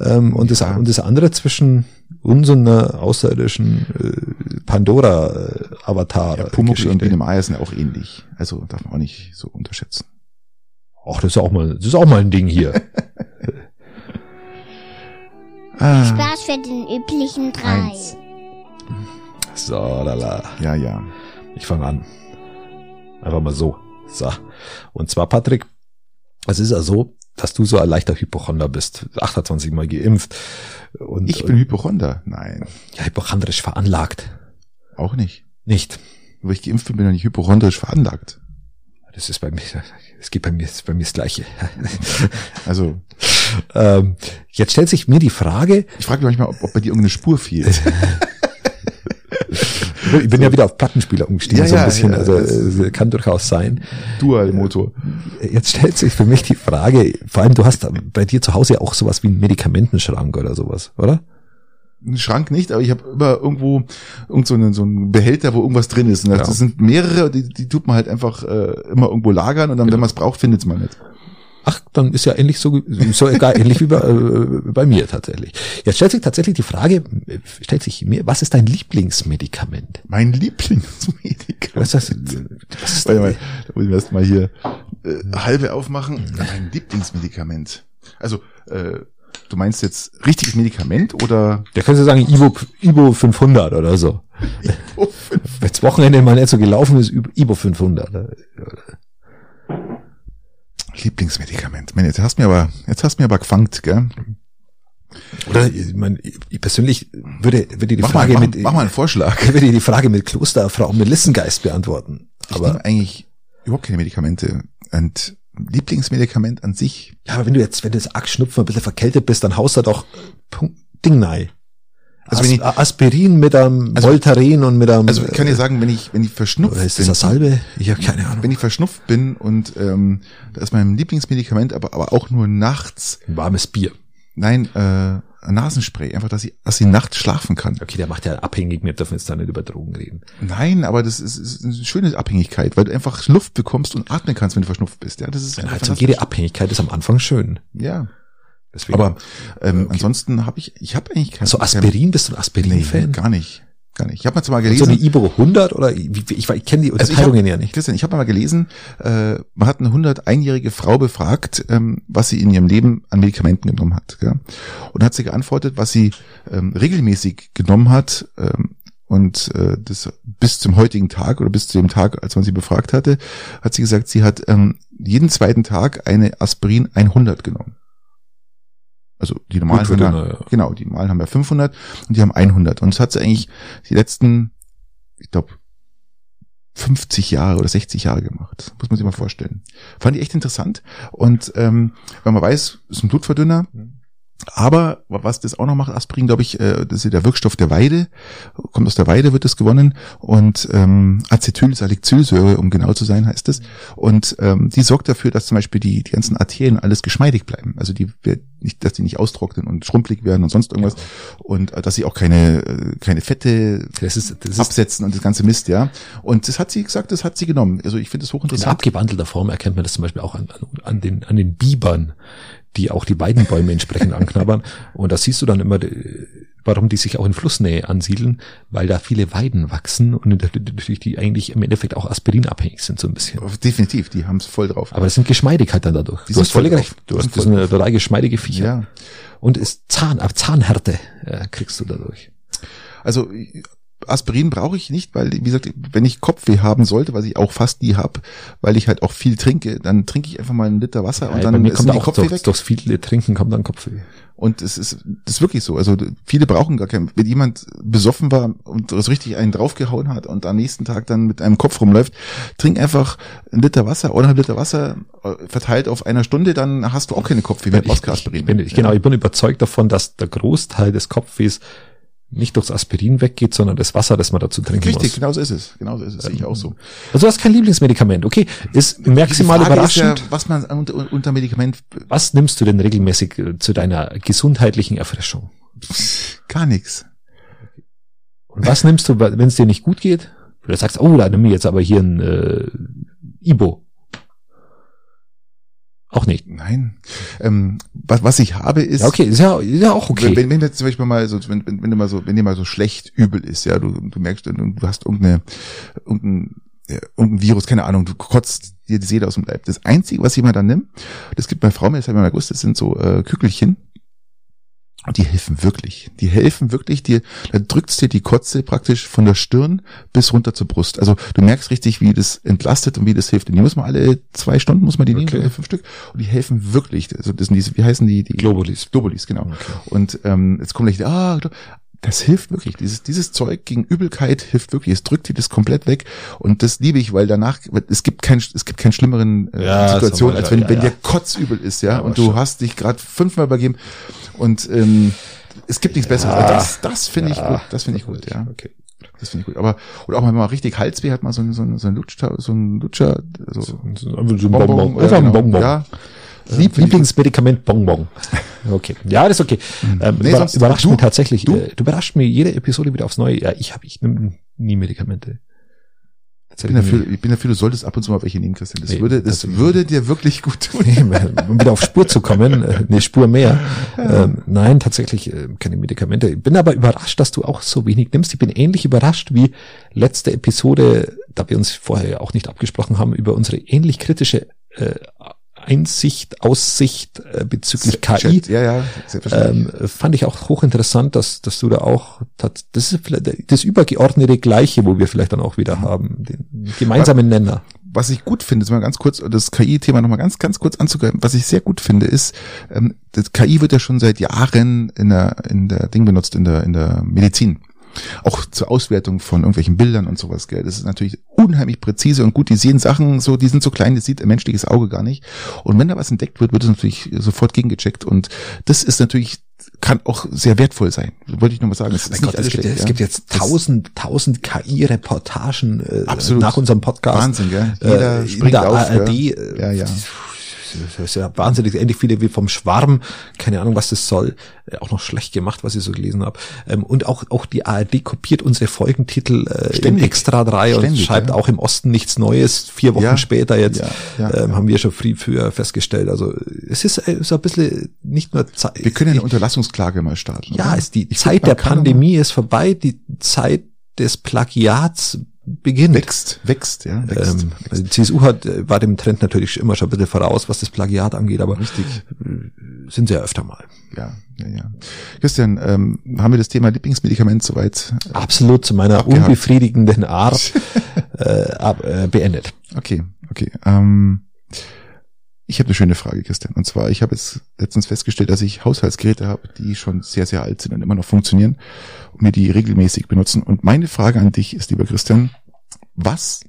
ähm, und, das, Ja. und das andere zwischen uns und einer außerirdischen äh, Pandora-Avatar. Ja, Pumuckl und Biene Meier sind ja auch ähnlich. Also darf man auch nicht so unterschätzen. Ach, das ist auch mal, das ist auch mal ein Ding hier. Ah, Spaß für den üblichen drei. Eins. So, lala. ja, ja. Ich fange an. Einfach mal so. So. Und zwar, Patrick, es ist ja so, dass du so ein leichter Hypochonder bist. 28 Mal geimpft. Und, Ich bin Hypochonder. Nein, ja, hypochondrisch veranlagt. auch nicht. Nicht. Nur weil ich geimpft bin, bin ich nicht hypochondrisch veranlagt. Das ist bei mir, es geht bei mir, ist bei mir das Gleiche. Also, ähm, jetzt stellt sich mir die Frage, ich frage mich manchmal, ob, ob bei dir irgendeine Spur fehlt. ich bin ja wieder auf Plattenspieler umgestiegen, Ja, so ein ja, bisschen, ja, also äh, kann durchaus sein. Dual-Motor. Jetzt stellt sich für mich die Frage, vor allem du hast bei dir zu Hause auch sowas wie einen Medikamentenschrank oder sowas, oder? Ein Schrank nicht, aber ich habe immer irgendwo irgend so, einen, so einen Behälter, wo irgendwas drin ist. Und das, Ja. das sind mehrere, die, die tut man halt einfach äh, immer irgendwo lagern und dann, wenn man es braucht, findet es man nicht. Ach, dann ist ja ähnlich so, so egal, ähnlich wie bei, äh, bei mir tatsächlich. Jetzt stellt sich tatsächlich die Frage, äh, stellt sich mir, was ist dein Lieblingsmedikament? Mein Lieblingsmedikament. Was ist das? Was ist Warte mal, da muss ich erst mal hier äh, halbe aufmachen. Mein Lieblingsmedikament. Also, äh, du meinst jetzt richtiges Medikament oder Da kannst du sagen, Ibo, Ibo 500 oder so. oh, Wenn das Wochenende mal nicht so gelaufen ist, Ibo 500. Lieblingsmedikament? Mann, jetzt hast du mir aber, jetzt hast du mir aber gefangt, gell? Oder, ich, mein, ich persönlich würde, würde die Mach Frage mal, mach, mit, mach mal einen Vorschlag. ich würde die Frage mit Klosterfrau Melissengeist beantworten. Ich Aber, eigentlich überhaupt keine Medikamente. Und Lieblingsmedikament an sich, ja, aber wenn du jetzt, wenn du jetzt arg schnupfen, ein bisschen verkältet bist, dann haust du doch Punkt, Ding nein. Also As wenn ich- Aspirin mit einem Also- Voltaren und mit einem, also ich kann dir sagen, wenn ich, wenn ich verschnupft ist bin, das Salbe? Ich habe keine Ahnung. wenn ich verschnupft bin und ähm, da ist mein Lieblingsmedikament, aber, aber auch nur nachts, Ein warmes Bier. nein, äh, Nasenspray, einfach, dass ich, dass ich nachts schlafen kann. Okay, der macht ja abhängig, wir dürfen jetzt da nicht über Drogen reden. Nein, aber das ist, ist eine schöne Abhängigkeit, weil du einfach Luft bekommst und atmen kannst, wenn du verschnupft bist. Ja, das ist Ja, also jede Abhängigkeit ist am Anfang schön. Ja, Deswegen, aber ähm, ansonsten habe ich, ich habe eigentlich kein so kein- Aspirin, bist du ein Nee, Aspirin-Fan? gar nicht, gar nicht. Ich habe mal zwar so gelesen, eine Ibo 100 oder wie- ich, ich kenne die Also ich Unterteilungen hab, ja nicht. Christian, ich habe mal gelesen, äh, man hat eine 101-jährige Frau befragt, ähm, was sie in ihrem Leben an Medikamenten genommen hat. Gell? Und hat sie geantwortet, was sie ähm, regelmäßig genommen hat ähm, und äh, das bis zum heutigen Tag oder bis zu dem Tag, als man sie befragt hatte, hat sie gesagt, sie hat ähm, jeden zweiten Tag eine Aspirin 100 genommen. Also die normalen haben ja, ja. genau, die normalen haben ja 500 und die haben 100 und das hat sie eigentlich die letzten, ich glaube 50 Jahre oder 60 Jahre gemacht. Muss man sich mal vorstellen. Fand ich echt interessant. Und ähm, wenn man weiß, ist ein Blutverdünner, Aber was das auch noch macht, Aspirin, glaube ich, äh, das ist der Wirkstoff der Weide, kommt aus der Weide, wird das gewonnen und ähm, Acetylsalicylsäure, um genau zu sein, heißt es. Und ähm, die sorgt dafür, dass zum Beispiel die, die ganzen Arterien alles geschmeidig bleiben. Also die nicht, dass die nicht austrocknen und schrumpelig werden und sonst irgendwas. Ja. Und äh, dass sie auch keine, äh, keine Fette das ist, das absetzen und das ganze Mist, ja. Und das hat sie gesagt, das hat sie genommen. Also ich finde das hochinteressant. In abgewandelter Form erkennt man das zum Beispiel auch an, an, an den, an den Bibern die auch die beiden Bäume entsprechend anknabbern. Und da siehst du dann immer, warum die sich auch in Flussnähe ansiedeln, weil da viele Weiden wachsen und natürlich die eigentlich im Endeffekt auch aspirinabhängig sind so ein bisschen. Definitiv, die haben es voll drauf. Aber das sind Geschmeidigkeit dann dadurch. Die du hast voll recht. Du hast das sind eine total geschmeidige Viecher. Ja. Und ist Zahn, Zahnhärte äh, kriegst du dadurch. Also Aspirin brauche ich nicht, weil, wie gesagt, wenn ich Kopfweh haben sollte, was ich auch fast nie hab, weil ich halt auch viel trinke, dann trinke ich einfach mal einen Liter Wasser ja, und dann mir kommt die Kopfweh durch, weg. Durchs viele Trinken kommt dann Kopfweh. Und es ist, das ist wirklich so. Also viele brauchen gar keinen. Wenn jemand besoffen war und so richtig einen draufgehauen hat und am nächsten Tag dann mit einem Kopf rumläuft, trink einfach einen Liter Wasser oder ein Liter Wasser äh, verteilt auf einer Stunde, dann hast du auch keine Kopfweh, wenn du Aspirin. Ich, bin, ich, genau, ich bin überzeugt davon, dass der Großteil des Kopfwehs nicht durchs Aspirin weggeht, sondern das Wasser, das man dazu trinken Richtig, muss. Richtig, genau so ist es. Genau so ist es. Sehe ich auch so. Also du hast kein Lieblingsmedikament, okay? Ist maximal überraschend. Ja, was man unter, unter Medikament. Was nimmst du denn regelmäßig äh, zu deiner gesundheitlichen Erfrischung? Gar nichts. Und was nimmst du, wenn es dir nicht gut geht? Du sagst, oh, da nimm ich jetzt aber hier ein äh, Ibo. Auch nicht. Nein. Ähm, was, was ich habe ist. Ja, okay, ist ja, ist ja auch okay. Wenn, wenn jetzt zum Beispiel mal so, wenn, wenn, wenn du mal so, wenn dir mal so schlecht übel ist, ja, du, du merkst, du, du hast irgendeine, irgendein, ja, irgendein Virus, keine Ahnung, du kotzt dir die Seele aus dem Leib. Das Einzige, was ich mal dann nimm, das gibt meine Frau mir, das habe ich mal gewusst, das sind so äh, Kügelchen, die helfen wirklich. Die helfen wirklich dir, da drückst dir die Kotze praktisch von der Stirn bis runter zur Brust. Also du merkst richtig, wie das entlastet und wie das hilft. Und die muss man alle zwei Stunden, muss man die okay. nehmen, fünf Stück. Und die helfen wirklich. Also das sind diese, wie heißen die? die Globulis. Globulis, genau. Okay. Und ähm, jetzt kommt gleich, ah, das hilft wirklich. Dieses, dieses Zeug gegen Übelkeit hilft wirklich. Es drückt dir das komplett weg. Und das liebe ich, weil danach, es gibt kein, es gibt keinen schlimmeren äh, ja, Situation, als wenn, ja, wenn ja. dir kotzübel ist, ja, und du schon. hast dich gerade fünfmal übergeben. Und ähm, es gibt nichts Besseres. Also das, das finde ich gut. Das finde ich gut, ja. Okay. Das finde ich gut. Aber, oder auch wenn man mal richtig Halsweh hat, mal so ein, so ein, so ein Lutscher, so ein Lutscher, so, so, so ein Bonbon. Bonbon. Einfach ein Bonbon. Ja. Lieb, Lieblingsmedikament Bonbon. Okay, ja, das ist okay. Mhm. Ähm, nee, über, überrascht du, mich tatsächlich. Du? Äh, du überrascht mir jede Episode wieder aufs Neue. Ja, ich habe ich nehm nie Medikamente. Ich bin, dafür, ich bin dafür, du solltest ab und zu mal welche nehmen, Christian. Das nee, würde, das, das würde dir wirklich gut tun. Nee, um wieder auf Spur zu kommen, äh, eine Spur mehr. Ja. Ähm, nein, tatsächlich äh, keine Medikamente. Ich bin aber überrascht, dass du auch so wenig nimmst. Ich bin ähnlich überrascht wie letzte Episode, da wir uns vorher auch nicht abgesprochen haben, über unsere ähnlich kritische äh, Einsicht, Aussicht äh, bezüglich KI. Ja, ja, ähm, fand ich auch hochinteressant, dass, dass du da auch, das ist vielleicht das übergeordnete Gleiche, wo wir vielleicht dann auch wieder haben, den gemeinsamen Nenner. Was ich gut finde, ist mal ganz kurz, das KI-Thema nochmal ganz, ganz kurz anzugreifen, was ich sehr gut finde, ist, ähm, das KI wird ja schon seit Jahren in der, in der Ding benutzt, in der, in der Medizin auch zur Auswertung von irgendwelchen Bildern und sowas, gell. Das ist natürlich unheimlich präzise und gut. Die sehen Sachen so, die sind so klein, das sieht ein menschliches Auge gar nicht. Und wenn da was entdeckt wird, wird es natürlich sofort gegengecheckt. Und das ist natürlich kann auch sehr wertvoll sein. Wollte ich nur mal sagen. Es, Gott, es, gibt, schlecht, es gibt, jetzt tausend, tausend KI-Reportagen äh, nach unserem Podcast. Wahnsinn, gell? Jeder äh, springt auf, ARD. Ja, ja. Das ist ja wahnsinnig, ähnlich viele wie vom Schwarm, keine Ahnung, was das soll, äh, auch noch schlecht gemacht, was ich so gelesen habe. Ähm, und auch, auch die ARD kopiert unsere Folgentitel äh, Ständig. in Extra 3 Ständig, und schreibt ja. auch im Osten nichts Neues. Vier Wochen ja. später jetzt ja, ähm, haben wir schon früh früher festgestellt. Also es ist äh, so ein bisschen nicht nur Zeit. Wir können eine Unterlassungsklage mal starten. Ja, ist die ich Zeit der Pandemie ist vorbei, die Zeit des Plagiats beginnt. Wächst, wächst, ja. Wächst, ähm, wächst. Die CSU hat, äh, war dem Trend natürlich immer schon ein bisschen voraus, was das Plagiat angeht, aber Richtig. Äh, sind sie ja öfter mal. Ja, ja, ja. Christian, ähm, haben wir das Thema Lieblingsmedikament soweit? Äh, Absolut zu meiner abgehakt. unbefriedigenden Art äh, ab, äh, beendet. Okay, okay. Ähm, ich habe eine schöne Frage, Christian. Und zwar, ich habe jetzt letztens festgestellt, dass ich Haushaltsgeräte habe, die schon sehr, sehr alt sind und immer noch funktionieren und mir die regelmäßig benutzen. Und meine Frage an dich ist, lieber Christian, was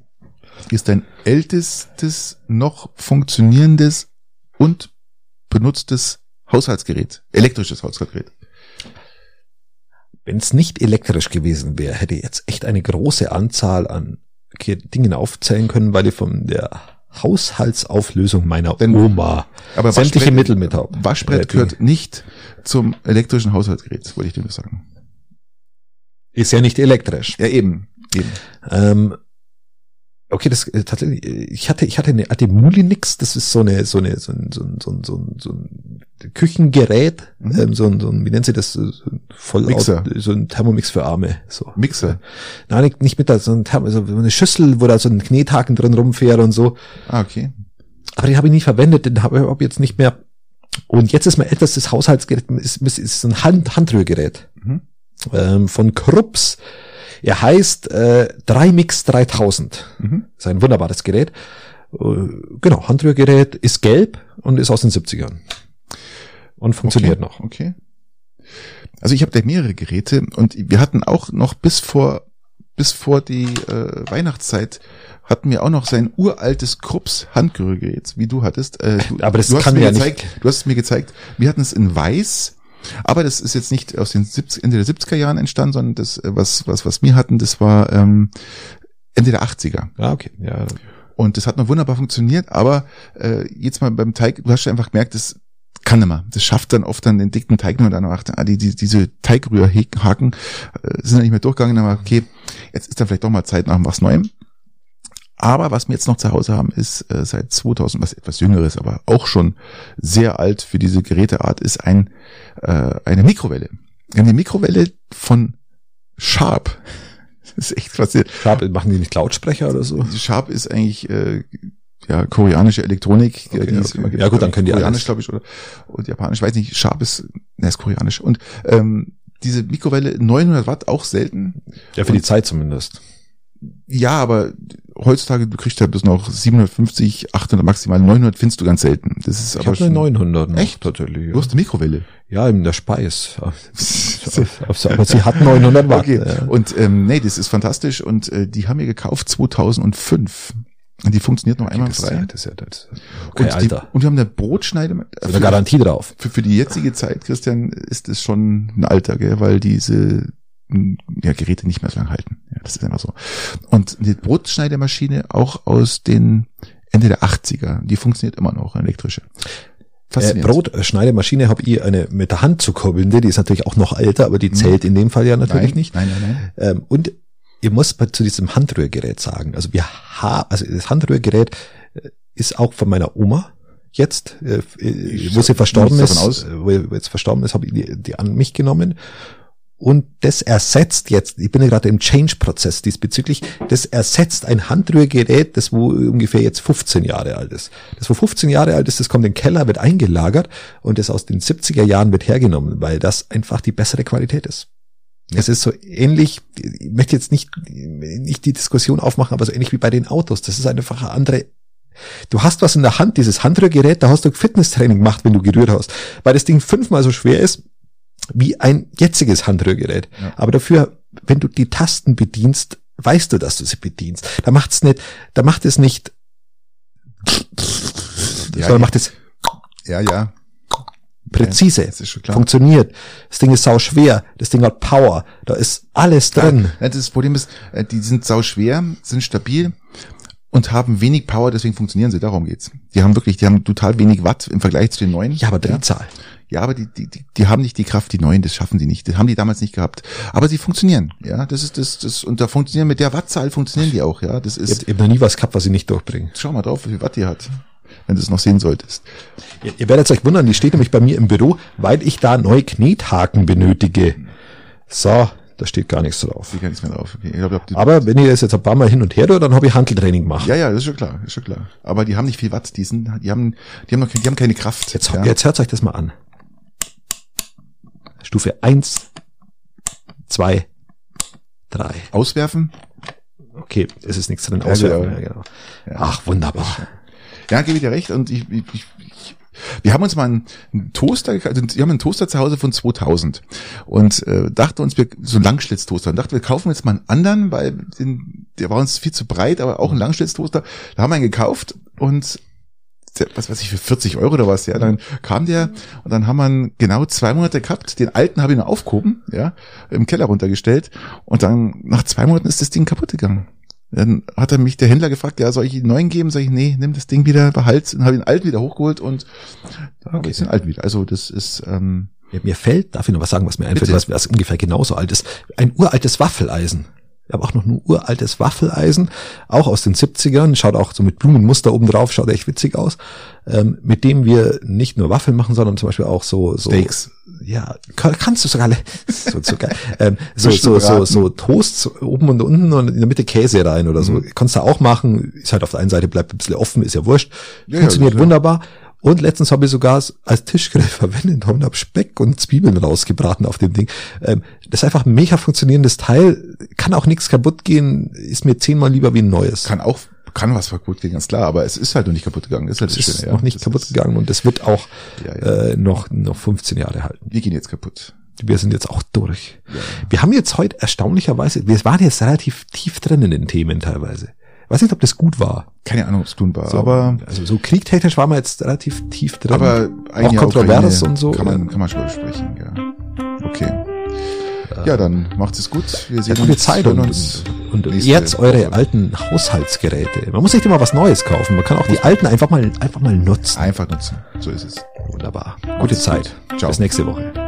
ist dein ältestes noch funktionierendes und benutztes Haushaltsgerät, elektrisches Haushaltsgerät. Wenn es nicht elektrisch gewesen wäre, hätte ich jetzt echt eine große Anzahl an Dingen aufzählen können, weil ich von der Haushaltsauflösung meiner Denn- Oma Aber sämtliche Waschbrett- Mittel mit habe. Waschbrett gehört nicht zum elektrischen Haushaltsgerät, wollte ich dir nur sagen. Ist ja nicht elektrisch. Ja, eben. eben. Ähm, okay, das äh, tatsächlich, äh, ich hatte, ich hatte eine Arte Mulinix, das ist so eine, so eine, so ein, so ein, so ein, so ein, so ein Küchengerät, Mhm. ähm, so ein, so ein, wie nennt sie das, so ein voll Mixer. so ein Thermomix für Arme, so. Mixer. Nein, nicht, nicht mit da, so ein Therm, so eine Schüssel, wo da so ein Knethaken drin rumfährt und so. Ah, okay. Aber den habe ich nie verwendet, den habe ich hab jetzt nicht mehr. Und jetzt ist mein ältestes Haushaltsgerät, ist, ist, ist ein Hand, Handrührgerät Mhm. ähm, von Krups. Er heißt äh, 3Mix 3000. Mhm. Ist ein wunderbares Gerät. Äh, genau, Handrührgerät ist gelb und ist aus den 70ern. Und funktioniert okay. noch. Okay. Also ich habe da mehrere Geräte und wir hatten auch noch bis vor bis vor die äh, Weihnachtszeit hatten wir auch noch sein uraltes Krups Handgerät, wie du hattest. Äh, du, Aber das du kann mir ja gezeigt, Du hast es mir gezeigt. Wir hatten es in Weiß, aber das ist jetzt nicht aus den 70, Ende der 70er Jahren entstanden, sondern das, äh, was, was, was wir hatten, das war ähm, Ende der 80er. Ja, okay. Ja, Und das hat noch wunderbar funktioniert, aber äh, jetzt mal beim Teig, du hast schon einfach gemerkt, das kann mehr. Das schafft dann oft dann den dicken Teig nur dann noch, ah, die, die, diese Teigrührhaken äh, sind dann nicht mehr durchgegangen, dann war, okay, jetzt ist dann vielleicht doch mal Zeit nach was Neuem. Aber was wir jetzt noch zu Hause haben, ist äh, seit 2000, was etwas jüngeres, aber auch schon sehr alt für diese Geräteart, ist ein äh, eine Mikrowelle. Eine Mikrowelle von Sharp. Das ist echt faszinierend. Sharp, machen die nicht Lautsprecher oder so? Sharp ist eigentlich äh, ja koreanische Elektronik. Okay, die okay, okay. Ja, gut, dann können die koreanisch, glaube ich, oder und japanisch. Weiß nicht. Sharp ist, ne, ist koreanisch. Und ähm, diese Mikrowelle 900 Watt auch selten. Ja, für die Zeit zumindest. Ja, aber heutzutage du kriegst ja bis noch 750, 800 maximal 900 findest du ganz selten. Das ist Ich aber schon, 900 noch, Echt? tatsächlich. Du hast eine Mikrowelle. Ja, in der Speis. Aber sie hat 900 Watt. Okay. Ja. Und ähm, nee, das ist fantastisch und äh, die haben wir gekauft 2005. Und die funktioniert noch einmal das, ist frei. ja, das ist ja das. Okay, und, die, Alter. und wir haben eine Brotschneide. So eine Garantie drauf. für, für die jetzige Zeit, Christian, ist es schon ein Alter, gell? weil diese ja, Geräte nicht mehr so lange halten. Ja, das ist einfach so. Und eine Brotschneidemaschine auch aus den Ende der 80er, die funktioniert immer noch, eine elektrische. Äh. Brotschneidemaschine habe ich eine mit der Hand zu kurbelnde, die ist natürlich auch noch älter, aber die zählt in dem Fall ja natürlich nein, nicht. Nein, nein, nein. Ähm, und ihr mal zu diesem Handrührgerät sagen. Also wir haben, also das Handrührgerät äh, ist auch von meiner Oma jetzt, äh, äh, wo sie verstorben ist, aus. äh, wo sie jetzt verstorben ist, habe ich die, die an mich genommen. Und das ersetzt jetzt, ich bin ja gerade im Change-Prozess diesbezüglich, das ersetzt ein Handrührgerät, das wo ungefähr jetzt 15 Jahre alt ist. Das wo 15 Jahre alt ist, das kommt in den Keller, wird eingelagert und das aus den 70er Jahren wird hergenommen, weil das einfach die bessere Qualität ist. Es ist so ähnlich, ich möchte jetzt nicht, nicht die Diskussion aufmachen, aber so ähnlich wie bei den Autos. Das ist einfach eine andere Du hast was in der Hand, dieses Handrührgerät, da hast du Fitnesstraining gemacht, wenn du gerührt hast, weil das Ding fünfmal so schwer ist wie ein jetziges Handrührgerät. Ja. Aber dafür, wenn du die Tasten bedienst, weißt du, dass du sie bedienst. Da macht's nicht, da macht es nicht, sondern ja. macht es Ja, ja. präzise, Das ist schon klar. funktioniert. Das Ding ist sau schwer, das Ding hat Power, da ist alles drin. Ja, das Problem ist, äh, die sind sau schwer, sind stabil und haben wenig Power, deswegen funktionieren sie. Darum geht's. Die haben wirklich, die haben total wenig Watt im Vergleich zu den neuen. Ja, aber Drehzahl. Ja, aber die, die, die, die haben nicht die Kraft, die neuen, das schaffen sie nicht. Das haben die damals nicht gehabt. Aber sie funktionieren. Ja, das ist das, das, und da funktionieren mit der Wattzahl funktionieren die auch. Ja, das ist, ich hab noch nie was gehabt, was ich nicht durchbringe. schau mal drauf, wie viel Watt die hat. Wenn du es noch sehen solltest. Ihr, ihr werdet euch wundern, die steht nämlich bei mir im Büro, weil ich da neue Knethaken benötige. So, da steht gar nichts drauf. Steht gar nichts mehr drauf. Okay. Glaub, Aber wenn ihr das jetzt ein paar Mal hin und her tut, dann habe ich Handeltraining gemacht. ja, ja, das ist schon klar, ist schon klar. Aber die haben nicht viel Watt, die sind, die haben, die haben noch, keine- die haben keine Kraft. Jetzt, ja. jetzt hört euch das mal an. Stufe eins, zwei, drei. Auswerfen? Okay, es ist nichts drin. Ja, Auswerfen. genau. Ja, genau. Ja. Ach, wunderbar. Ja, gebe ich dir recht. Und ich, ich, ich, wir haben uns mal einen einen Toaster, gekauft, also wir haben einen Toaster zu Hause von 2000 und äh, dachte uns, wir so einen Langschlitztoaster, und dachten wir kaufen jetzt mal einen anderen, weil den, der war uns viel zu breit, aber auch ein Langschlitztoaster. Da haben wir einen gekauft und was weiß ich, für 40 Euro oder was, ja. Dann kam der und dann haben wir genau zwei Monate gehabt. Den alten habe ich noch aufgehoben, ja, im Keller runtergestellt. Und dann nach zwei Monaten ist das Ding kaputt gegangen. Dann hat er mich der Händler gefragt, ja, soll ich ihn neuen geben? Sag ich, nee, nimm das Ding wieder, behalt und habe den alten wieder hochgeholt und da okay. ist den alten wieder. Also das ist ähm, mir, mir fällt, darf ich noch was sagen, was mir einfällt, was, was ungefähr genauso alt ist. Ein uraltes Waffeleisen. Ich habe auch noch ein uraltes Waffeleisen, auch aus den 70ern, schaut auch so mit Blumenmuster oben drauf, schaut echt witzig aus, ähm, mit dem wir nicht nur Waffeln machen, sondern zum Beispiel auch so, so Steaks. Ja, kannst du sogar so, so, geil, ähm, so, so, so, so Toasts oben und unten und in der Mitte Käse rein oder so. Mhm. Kannst du auch machen, ist halt auf der einen Seite bleibt ein bisschen offen, ist ja wurscht. Ja, Funktioniert ja, wunderbar. Und letztens habe ich sogar als Tischgrill verwendet und habe Speck und Zwiebeln rausgebraten auf dem Ding. Ähm, das ist einfach ein mega funktionierendes Teil. Kann auch nichts kaputt gehen. Ist mir zehnmal lieber wie ein neues. Kann auch kann was kaputt gehen, ganz klar, aber es ist halt noch nicht kaputt gegangen. Ist halt es ist Schöne, noch nicht das kaputt gegangen und es wird auch ja, ja. Äh, noch noch 15 Jahre halten. Wir gehen jetzt kaputt. Wir sind jetzt auch durch. Ja. Wir haben jetzt heute erstaunlicherweise, wir waren jetzt relativ tief drin in den Themen teilweise. Weiß nicht, ob das gut war. Keine Ahnung, ob es gut war, so, aber also so kriegtechnisch waren wir jetzt relativ tief drin. Aber auch kontrovers und so. Kann man, kann man schon besprechen, ja. Okay. Ja, dann macht es gut. Wir sehen ja, gute uns, Zeit und, uns und, und jetzt eure Woche. alten Haushaltsgeräte. Man muss nicht immer was Neues kaufen. Man kann auch die alten einfach mal, einfach mal nutzen. Einfach nutzen. So ist es. Wunderbar. Gute Zeit. Gut. Ciao. Bis nächste Woche.